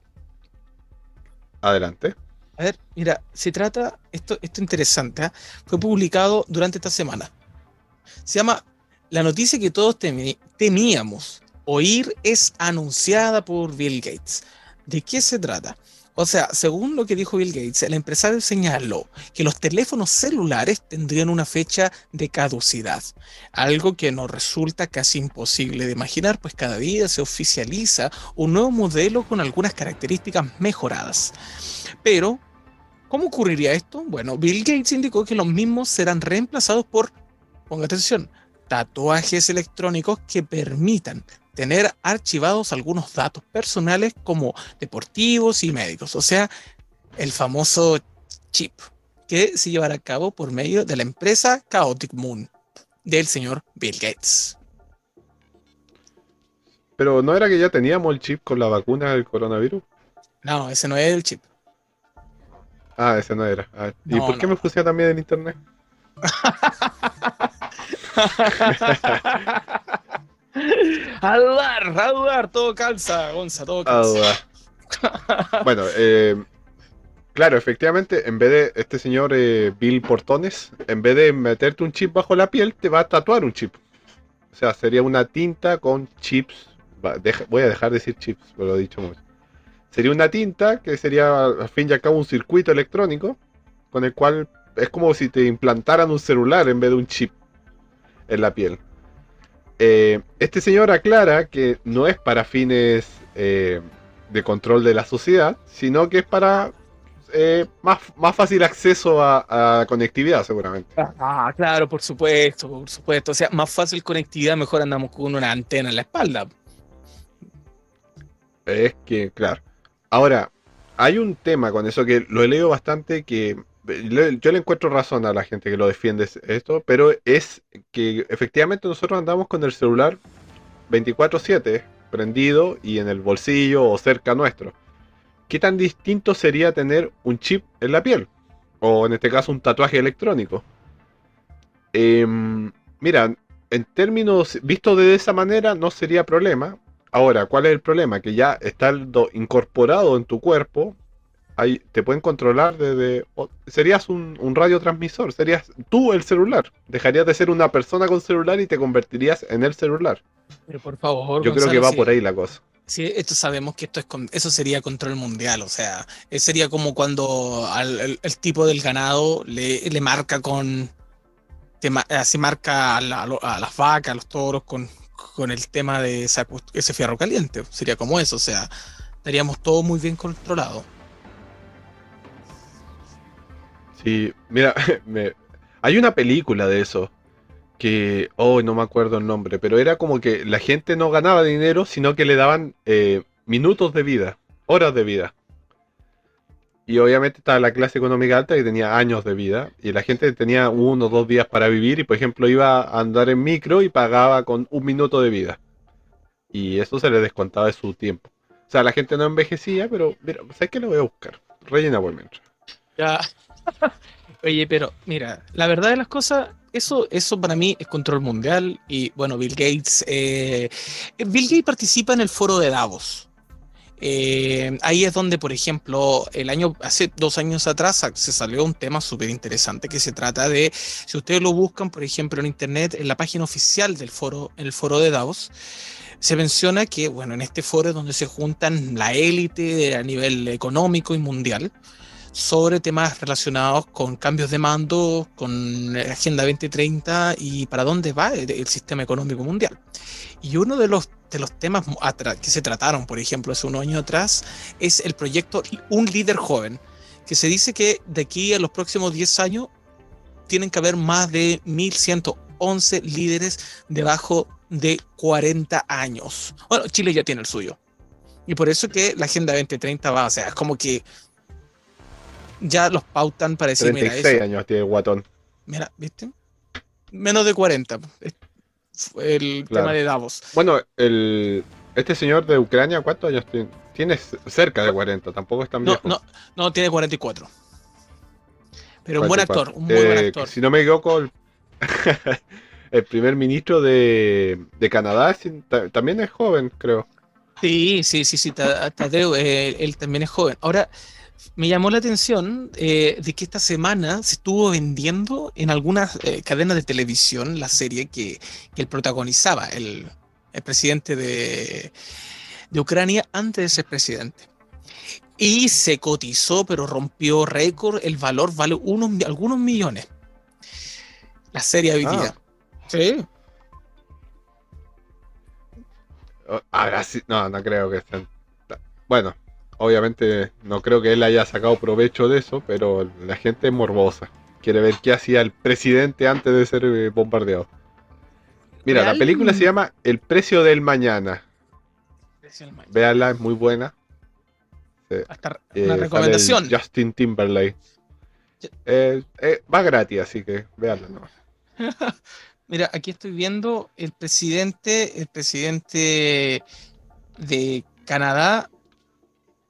Speaker 2: Adelante.
Speaker 1: A ver, mira, se trata, esto, esto interesante, ¿ah? fue publicado durante esta semana. Se llama La noticia que todos temíamos oír es anunciada por Bill Gates. ¿De qué se trata? O sea, según lo que dijo Bill Gates, el empresario señaló que los teléfonos celulares tendrían una fecha de caducidad, algo que nos resulta casi imposible de imaginar, pues cada día se oficializa un nuevo modelo con algunas características mejoradas. Pero, ¿cómo ocurriría esto? Bueno, Bill Gates indicó que los mismos serán reemplazados por, ponga atención, tatuajes electrónicos que permitan tener archivados algunos datos personales como deportivos y médicos, o sea, el famoso chip que se llevará a cabo por medio de la empresa Chaotic Moon del señor Bill Gates.
Speaker 2: Pero ¿no era que ya teníamos el chip con la vacuna del coronavirus?
Speaker 1: No, ese no es el chip.
Speaker 2: Ah, ese no era. Ah, ¿Y
Speaker 1: No,
Speaker 2: por qué
Speaker 1: no.
Speaker 2: me pusieron también en internet?
Speaker 1: a dudar, a dudar, todo calza, Gonza, todo calza.
Speaker 2: bueno, eh, claro, efectivamente, en vez de este señor eh, Bill Portones, en vez de meterte un chip bajo la piel, te va a tatuar un chip. O sea, sería una tinta con chips. Va, deja- voy a dejar de decir chips, pero lo he dicho mucho. Sería una tinta que sería al fin y al cabo un circuito electrónico con el cual es como si te implantaran un celular en vez de un chip en la piel. Eh, este señor aclara que no es para fines eh, de control de la sociedad, sino que es para eh, más, más fácil acceso a, a conectividad, seguramente.
Speaker 1: Ah, claro, por supuesto, por supuesto. O sea, más fácil conectividad, mejor andamos con una antena en la espalda.
Speaker 2: Es que, claro. Ahora, hay un tema con eso que lo he leído bastante que yo le encuentro razón a la gente que lo defiende esto, pero es que efectivamente nosotros andamos con el celular 24/7 prendido y en el bolsillo o cerca nuestro. ¿Qué tan distinto sería tener un chip en la piel? O en este caso un tatuaje electrónico. Em, mira, en términos vistos de esa manera no sería problema. Ahora, ¿cuál es el problema? Que ya está incorporado en tu cuerpo. Ahí te pueden controlar desde. serías un, un radiotransmisor, serías tú el celular. Dejarías de ser una persona con celular y te convertirías en el celular.
Speaker 1: Pero por favor,
Speaker 2: Yo creo que va
Speaker 1: sí.
Speaker 2: por ahí la cosa.
Speaker 1: Sí, esto sabemos que esto es con- eso sería control mundial, o sea, eh, sería como cuando al, el, el tipo del ganado le, le marca con, te así marca a, la- a las vacas, a los toros con, con el tema de ese fierro caliente, sería como eso, o sea, estaríamos todo muy bien controlado.
Speaker 2: Sí, mira, me- hay una película de eso que, oh, no me acuerdo el nombre, pero era como que la gente no ganaba dinero, sino que le daban eh, minutos de vida, horas de vida. Y obviamente estaba la clase económica alta que tenía años de vida, y la gente tenía uno o dos días para vivir, y por ejemplo iba a andar en micro y pagaba con un minuto de vida. Y eso se le descontaba de su tiempo. O sea, la gente no envejecía, pero mira, ¿sabes qué lo voy a buscar? Rellena por mientras.
Speaker 1: Ya. Oye, pero mira, la verdad de las cosas, eso, eso para mí es control mundial y bueno, Bill Gates, eh, Bill Gates participa en el foro de Davos. Eh, ahí es donde, por ejemplo, el año, hace dos años atrás se salió un tema súper interesante que se trata de, si ustedes lo buscan, por ejemplo, en internet, en la página oficial del foro, el foro de Davos, se menciona que, bueno, en este foro es donde se juntan la élite a nivel económico y mundial sobre temas relacionados con cambios de mando, con Agenda 2030 y para dónde va el, sistema económico mundial. Y uno de los, de los temas que se trataron, por ejemplo, hace un año atrás, es el proyecto Un líder joven, que se dice que de aquí a los próximos 10 años tienen que haber más de 1.111 líderes debajo de 40 años. Bueno, Chile ya tiene el suyo. Y por eso que la Agenda 2030 va, o sea, es como que ya los pautan para decir,
Speaker 2: 36 mira, años tiene Guatón.
Speaker 1: Mira, ¿viste? Menos de 40. El tema de Davos.
Speaker 2: Bueno, el, este señor de Ucrania, ¿cuántos años tiene? Tiene cerca de 40, tampoco es tan
Speaker 1: no,
Speaker 2: viejo.
Speaker 1: No, no, tiene 44. Pero un buen actor, un muy buen
Speaker 2: eh,
Speaker 1: actor.
Speaker 2: Si no me equivoco, el, el primer ministro de, de Canadá también es joven, creo.
Speaker 1: Sí, sí, sí, sí, Tadeo, eh, él también es joven. Ahora, me llamó la atención eh, de que esta semana se estuvo vendiendo en algunas eh, cadenas de televisión la serie que, él protagonizaba, el, presidente de, Ucrania antes de ser presidente. Y se cotizó, pero rompió récord. El valor vale unos, algunos millones. La serie hoy día.
Speaker 2: Ah. Sí. Oh, ahora sí, no, no creo que estén. Bueno, Obviamente no creo que él haya sacado provecho de eso, pero la gente es morbosa. Quiere ver qué hacía el presidente antes de ser eh, bombardeado. Mira, la película se llama El precio del mañana. Véanla, es muy buena.
Speaker 1: Hasta eh, una recomendación.
Speaker 2: Justin Timberlake. Eh, va gratis, así que véanla nomás.
Speaker 1: Mira, aquí estoy viendo el presidente, el presidente de Canadá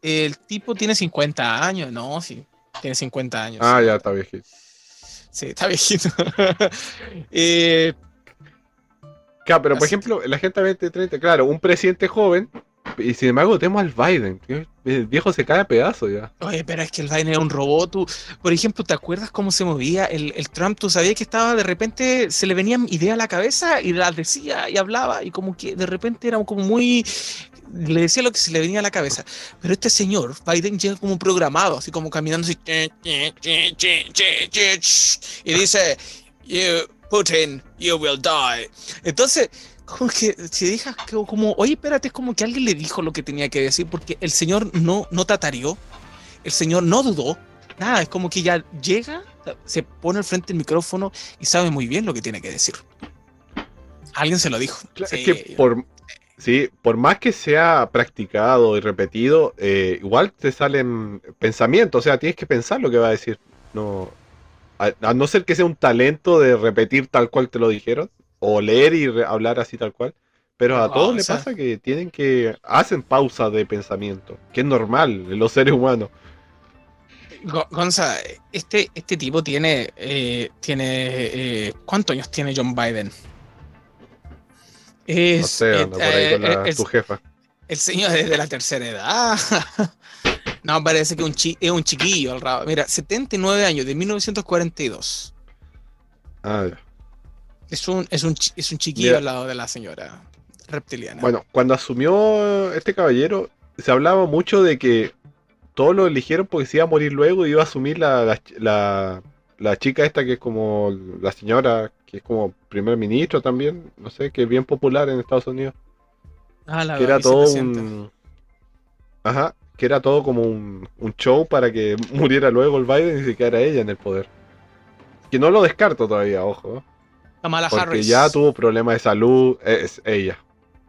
Speaker 1: el tipo tiene 50 años, no, sí, tiene 50 años.
Speaker 2: Ah, ya está viejito.
Speaker 1: Sí, está viejito. eh,
Speaker 2: claro, pero por ejemplo, la gente 2030, claro, un presidente joven, y sin embargo tenemos al Biden, el viejo se cae a pedazos ya.
Speaker 1: Oye, pero es que el Biden era un robot. Tú, por ejemplo, ¿te acuerdas cómo se movía el, el, Trump? Tú sabías que estaba de repente, se le venían ideas a la cabeza y las decía y hablaba y como que de repente era como muy le decía lo que se le venía a la cabeza. Pero este señor, Biden, llega como programado, así como caminando así. Y dice, you, Putin, you will die. Entonces, como que se deja como, oye, espérate, es como que alguien le dijo lo que tenía que decir, porque el señor no, no tatarió, el señor no dudó, nada, es como que ya llega, se pone al frente del micrófono y sabe muy bien lo que tiene que decir. Alguien se lo dijo.
Speaker 2: es que por, Sí, por más que sea practicado y repetido, eh, igual te salen pensamientos, o sea, tienes que pensar lo que va a decir. No, a, no ser que sea un talento de repetir tal cual te lo dijeron, o leer y hablar así tal cual, pero a todos les pasa que tienen que, hacen pausa de pensamiento, que es normal en los seres humanos.
Speaker 1: Gonza, este, este tipo tiene, eh, tiene eh, ¿cuántos años tiene John Biden?
Speaker 2: Es, no sé, anda por ahí con la, tu jefa.
Speaker 1: El señor es de la tercera edad. no, parece que un es un chiquillo al rabo. Mira, 79 años, de 1942.
Speaker 2: Ah, ya.
Speaker 1: Es un, es un, es un chiquillo al lado de la señora reptiliana.
Speaker 2: Bueno, cuando asumió este caballero, se hablaba mucho de que todos lo eligieron porque se iba a morir luego y iba a asumir la, la, la chica esta que es como la señora, que es como primer ministro también, no sé, que es bien popular en Estados Unidos.
Speaker 1: Ah, la
Speaker 2: que era todo un... Ajá, que era todo como un, show para que muriera luego el Biden y se quedara ella en el poder. Que no lo descarto todavía, ojo.
Speaker 1: Kamala
Speaker 2: porque ya tuvo problemas de salud, es ella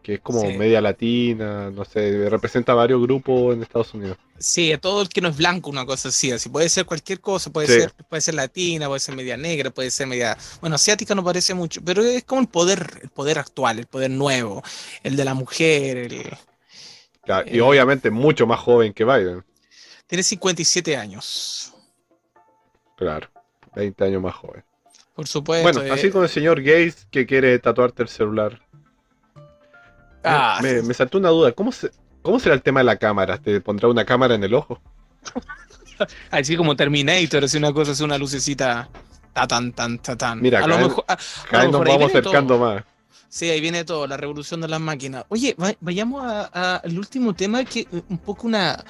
Speaker 2: que es como media latina, no sé, representa varios grupos en Estados Unidos.
Speaker 1: Sí, todo el que no es blanco, una cosa así, así puede ser cualquier cosa, puede ser, puede ser latina, puede ser media negra, puede ser media, bueno, asiática no parece mucho, pero es como el poder, el poder actual, el poder nuevo, el de la mujer, el,
Speaker 2: y obviamente mucho más joven que Biden.
Speaker 1: Tiene 57 años.
Speaker 2: Claro. 20 años más joven.
Speaker 1: Por supuesto.
Speaker 2: Bueno, así con el señor Gates que quiere tatuarte el celular.
Speaker 1: Ah,
Speaker 2: me, me saltó una duda. ¿Cómo, se, ¿Cómo será el tema de la cámara? ¿Te pondrá una cámara en el ojo?
Speaker 1: Así como Terminator, es una cosa, es una lucecita. Ta tan, tan, ta tan.
Speaker 2: Mira,
Speaker 1: a lo mejor, a- lo
Speaker 2: nos vamos
Speaker 1: todo.
Speaker 2: acercando más.
Speaker 1: Sí, ahí viene todo, la revolución de las máquinas. Oye, va- vayamos al último tema, que un poco una,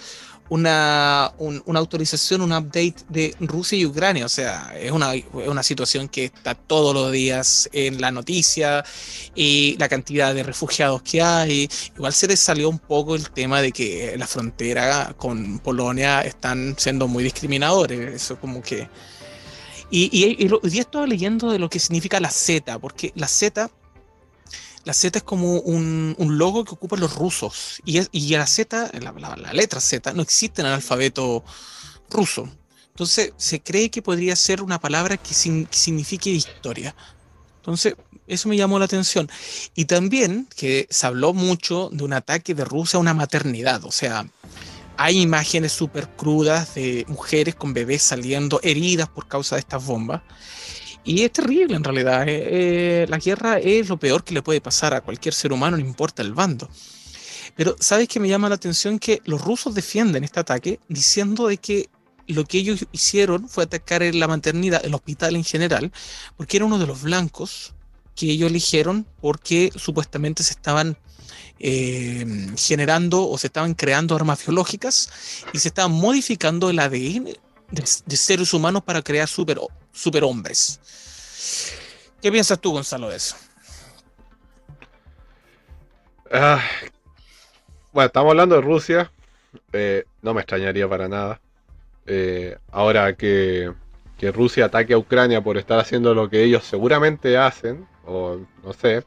Speaker 1: una, un- una autorización, un update de Rusia y Ucrania. O sea, es una, es una situación que está todos los días en la noticia y la cantidad de refugiados que hay. Igual se les salió un poco el tema de que la frontera con Polonia están siendo muy discriminadores. Eso como que... Y, y, y día estaba leyendo de lo que significa la Z, porque la Z la Z es como un, un logo que ocupan los rusos. Y, es- y la Z, la, la- letra Z, no existe en el alfabeto ruso. Entonces se cree que podría ser una palabra que, sin- que signifique historia. Entonces, eso me llamó la atención. Y también que se habló mucho de un ataque de Rusia a una maternidad. O sea, hay imágenes súper crudas de mujeres con bebés saliendo heridas por causa de estas bombas. Y es terrible en realidad. eh, eh, la guerra es lo peor que le puede pasar a cualquier ser humano, no importa el bando. Pero ¿sabes qué me llama la atención? Que los rusos defienden este ataque diciendo de que lo que ellos hicieron fue atacar en la maternidad, el hospital en general, porque era uno de los blancos que ellos eligieron porque supuestamente se estaban eh, generando o se estaban creando armas biológicas y se estaban modificando el ADN de, seres humanos para crear super, superhombres. ¿Qué piensas tú, Gonzalo, de eso?
Speaker 2: Ah, bueno, estamos hablando de Rusia. eh, no me extrañaría para nada. Eh, ahora que, que Rusia ataque a Ucrania por estar haciendo lo que ellos seguramente hacen, o no sé,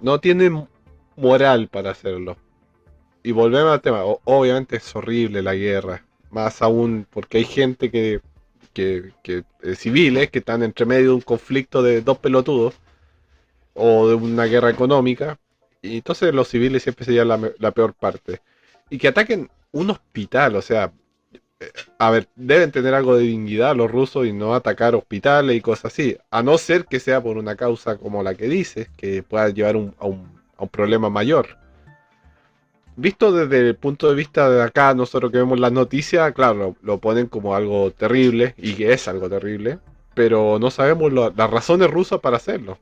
Speaker 2: no tienen moral para hacerlo. Y volvemos al tema. obviamente es horrible la guerra. Más aún porque hay gente que, que, eh, civiles que están entre medio de un conflicto de dos pelotudos o de una guerra económica. Y entonces los civiles siempre serían la peor parte. Y que ataquen un hospital, o sea, eh, a ver, deben tener algo de dignidad los rusos y no atacar hospitales y cosas así. A no ser que sea por una causa como la que dices, que pueda llevar un- a, un, a un problema mayor. Visto desde el punto de vista de acá, nosotros que vemos las noticias, claro, lo, ponen como algo terrible, y que es algo terrible, pero no sabemos las razones rusas para hacerlo.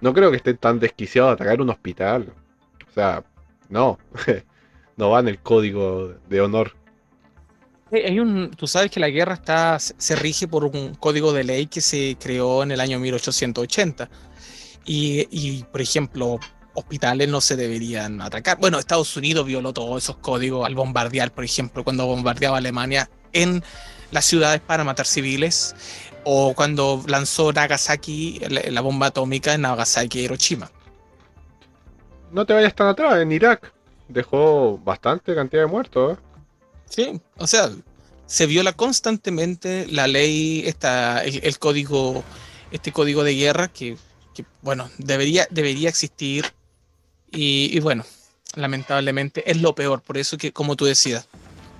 Speaker 2: No creo que estén tan desquiciados de atacar un hospital. O sea, no. no va en el código de honor.
Speaker 1: Hay un, tú sabes que la guerra está, se rige por un código de ley que se creó en el año 1880. Y, y, por ejemplo, hospitales no se deberían atacar. Bueno, Estados Unidos violó todos esos códigos al bombardear, por ejemplo, cuando bombardeaba Alemania en las ciudades para matar civiles, o cuando lanzó Nagasaki, la, bomba atómica en Nagasaki y Hiroshima.
Speaker 2: No te vayas tan atrás, en Irak dejó bastante cantidad de muertos. ¿eh?
Speaker 1: Sí, o sea, se viola constantemente la ley, esta, el, el código, este código de guerra que, que, bueno, debería, debería existir y, y, bueno, lamentablemente es lo peor, por eso que, como tú decías,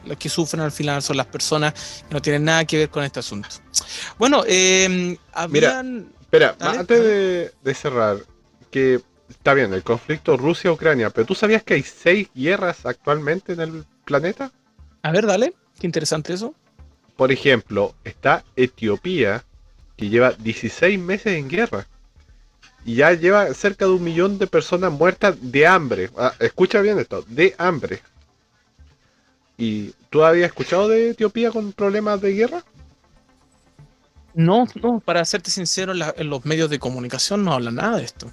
Speaker 1: los que sufren al final son las personas que no tienen nada que ver con este asunto. Bueno, eh, habían...
Speaker 2: Espera,
Speaker 1: Dale,
Speaker 2: antes de, de cerrar, que está bien, el conflicto Rusia-Ucrania, pero ¿tú sabías que hay seis guerras actualmente en el planeta?
Speaker 1: A ver, dale, qué interesante eso.
Speaker 2: Por ejemplo, está Etiopía, que lleva 16 meses en guerra. Y ya lleva cerca de un millón de personas muertas de hambre. Ah, escucha bien esto, de hambre. ¿Y tú habías escuchado de Etiopía con problemas de guerra?
Speaker 1: No, no, para serte sincero, en, la- en los medios de comunicación no hablan nada de esto.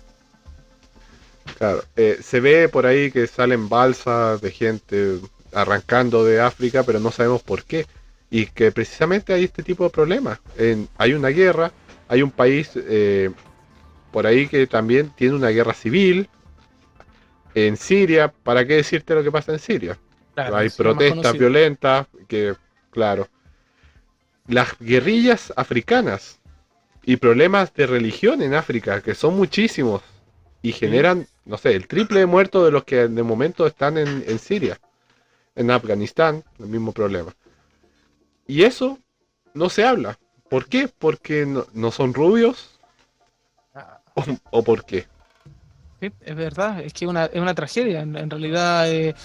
Speaker 2: Claro, eh, se ve por ahí que salen balsas de gente arrancando de África, pero no sabemos por qué. Y que precisamente hay este tipo de problemas. En- hay una guerra, hay un país eh, por ahí que también tiene una guerra civil. En Siria, ¿para qué decirte lo que pasa en Siria?
Speaker 1: Claro,
Speaker 2: hay protestas violentas, que, claro. Las guerrillas africanas y problemas de religión en África, que son muchísimos y generan, no sé, el triple de muertos de los que de momento están en, en Siria. En Afganistán, el mismo problema. Y eso no se habla. ¿Por qué? ¿Porque no, son rubios? ¿O, por qué?
Speaker 1: Es verdad, es que una, es una tragedia. En, realidad eh,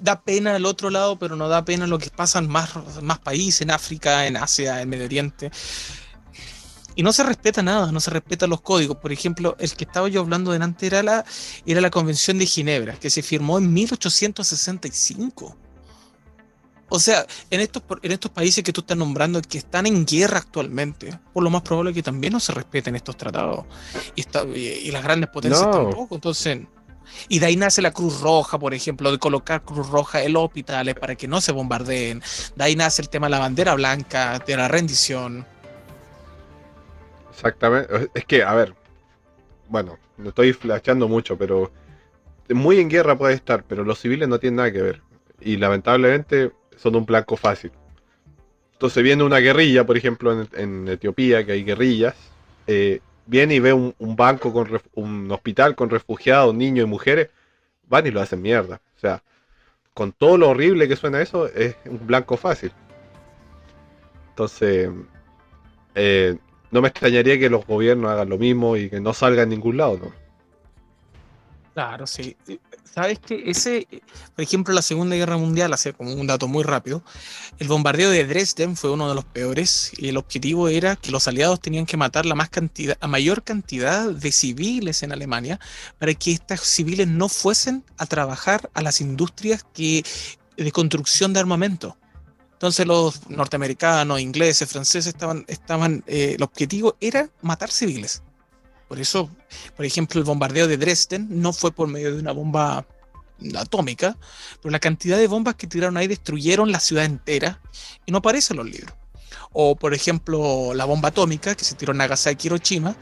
Speaker 1: da pena el otro lado, pero no da pena lo que pasa en más, más países, en África, en Asia, en Medio Oriente. Y no se respeta nada, no se respetan los códigos. Por ejemplo, el que estaba yo hablando delante era la, era la Convención de Ginebra, que se firmó en 1865. O sea, en estos, en estos países que tú estás nombrando que están en guerra actualmente, por lo más probable que también no se respeten estos tratados. Y, y, las grandes potencias tampoco. Entonces, y de ahí nace la Cruz Roja, por ejemplo, de colocar Cruz Roja en los hospitales para que no se bombardeen. De ahí nace el tema de la bandera blanca, de la rendición.
Speaker 2: Exactamente. Es que, a ver, bueno, no estoy flashando mucho, pero muy en guerra puede estar, pero los civiles no tienen nada que ver. Y lamentablemente son un blanco fácil. Entonces viene una guerrilla, por ejemplo, en, Etiopía, que hay guerrillas, eh, viene y ve un, banco con un hospital con refugiados, niños y mujeres, van y lo hacen mierda. O sea, con todo lo horrible que suena eso, es un blanco fácil. Entonces, eh, no me extrañaría que los gobiernos hagan lo mismo y que no salga en ningún lado, ¿no?
Speaker 1: Claro, sí. Sabes que ese, por ejemplo, la Segunda Guerra Mundial, hace como un dato muy rápido, el bombardeo de Dresden fue uno de los peores y el objetivo era que los aliados tenían que matar la más cantidad, a mayor cantidad de civiles en Alemania para que estos civiles no fuesen a trabajar a las industrias que, de construcción de armamento. Entonces los norteamericanos, ingleses, franceses estaban, estaban, eh, el objetivo era matar civiles. Por eso, por ejemplo, el bombardeo de Dresden no fue por medio de una bomba atómica, pero la cantidad de bombas que tiraron ahí destruyeron la ciudad entera y no aparece en los libros. O, por ejemplo, la bomba atómica que se tiró en Nagasaki y Hiroshima,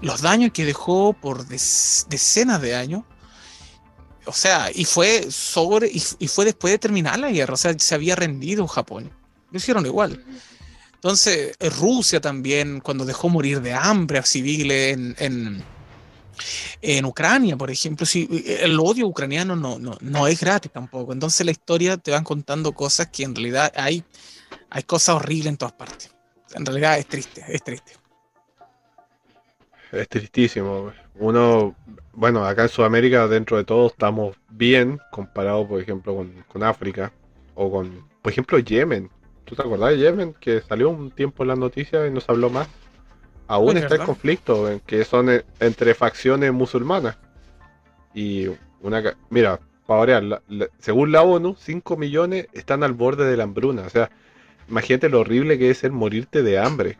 Speaker 1: los daños que dejó por decenas de años. O sea, y fue sobre y, fue después de terminar la guerra, o sea, se había rendido Japón. Lo hicieron igual. Entonces, Rusia también, cuando dejó morir de hambre a civiles en, en, Ucrania, por ejemplo, el odio ucraniano no, no, no es gratis tampoco. Entonces la historia te van contando cosas que en realidad hay, hay cosas horribles en todas partes. En realidad es triste, es triste.
Speaker 2: Es tristísimo. Uno, bueno, acá en Sudamérica, dentro de todo, estamos bien comparado, por ejemplo, con, con África o con, por ejemplo, Yemen. ¿Tú te acordás de Yemen? Que salió un tiempo en las noticias y no se habló más. Aún está el conflicto, en que son eh, entre facciones musulmanas. Y una. Mira, para según la ONU, 5 millones están al borde de la hambruna. O sea, imagínate lo horrible que es ser morirte de hambre.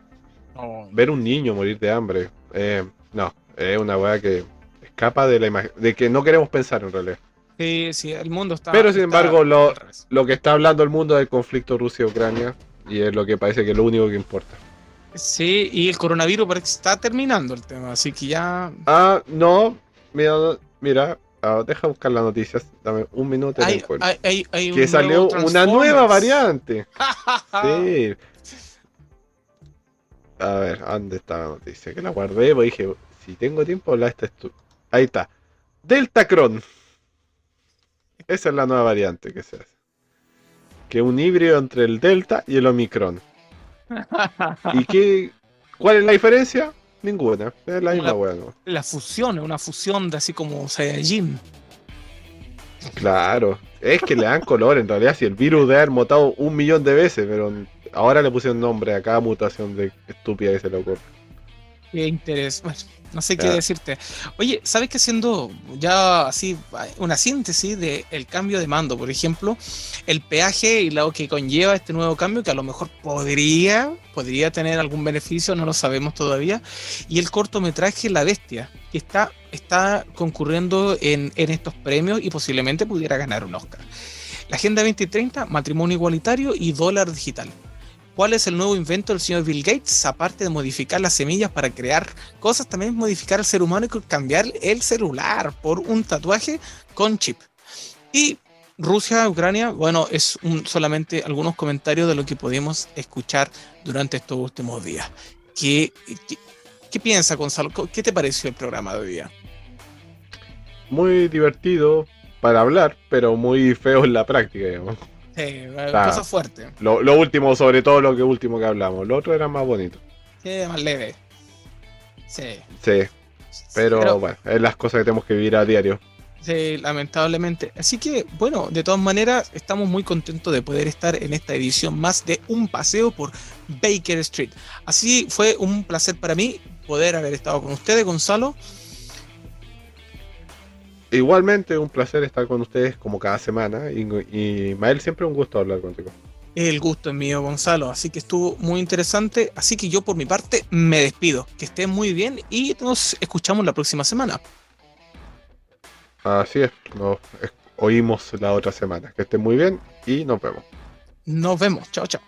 Speaker 2: Ver un niño morir de hambre. Eh, no, es una weá que escapa de la de que no queremos pensar en realidad.
Speaker 1: Sí, sí, el mundo está.
Speaker 2: Pero sin embargo, lo, lo que está hablando el mundo es el conflicto Rusia-Ucrania y es lo que parece que es lo único que importa.
Speaker 1: Sí, y el coronavirus parece que está terminando el tema, así que ya.
Speaker 2: Ah, no, mira, mira ah, deja buscar las noticias, dame un minuto.
Speaker 1: Hay, hay, hay,
Speaker 2: que salió una nueva variante. sí. A ver, ¿dónde está la noticia? Que la guardé, porque dije, si tengo tiempo, la esta Ahí está. Deltacron. Esa es la nueva variante que se hace. Que es un híbrido entre el Delta y el Omicron. ¿Y qué? ¿Cuál es la diferencia? Ninguna. Es la misma
Speaker 1: la, La fusión, es una fusión de así como Saiyajin.
Speaker 2: Claro. Es que le dan color en realidad. Si el virus debe haber mutado un millón de veces, pero ahora le pusieron nombre a cada mutación de estúpida que se le ocurre.
Speaker 1: Qué interés. No sé qué decirte. Oye, ¿sabes que haciendo ya así una síntesis del cambio de mando, por ejemplo, el peaje y lo que conlleva este nuevo cambio, que a lo mejor podría, podría tener algún beneficio, no lo sabemos todavía, y el cortometraje La Bestia, que está, está concurriendo en, en estos premios y posiblemente pudiera ganar un Oscar. La Agenda 2030, matrimonio igualitario y dólar digital. ¿Cuál es el nuevo invento del señor Bill Gates? Aparte de modificar las semillas para crear cosas, también modificar al ser humano y cambiar el celular por un tatuaje con chip. Y Rusia, Ucrania, bueno, es solamente algunos comentarios de lo que pudimos escuchar durante estos últimos días. ¿Qué, qué, piensa Gonzalo? ¿Qué te pareció el programa de hoy día?
Speaker 2: Muy divertido para hablar, pero muy feo en la práctica, digamos.
Speaker 1: Sí,
Speaker 2: Claro.
Speaker 1: cosas fuertes.
Speaker 2: Lo, lo último, sobre todo lo que último que hablamos. Lo otro era más bonito.
Speaker 1: Sí, más leve. Sí.
Speaker 2: Sí, pero, bueno, es las cosas que tenemos que vivir a diario.
Speaker 1: Sí, lamentablemente. Así que, bueno, de todas maneras, estamos muy contentos de poder estar en esta edición más de un paseo por Baker Street. Así fue un placer para mí poder haber estado con ustedes, Gonzalo.
Speaker 2: Igualmente, un placer estar con ustedes como cada semana. Y, y Mael, siempre un gusto hablar contigo.
Speaker 1: El gusto es mío, Gonzalo. Así que estuvo muy interesante. Así que yo, por mi parte, me despido. Que estén muy bien y nos escuchamos la próxima semana.
Speaker 2: Así es, nos oímos la otra semana. Que estén muy bien y nos vemos.
Speaker 1: Nos vemos. Chao, chao.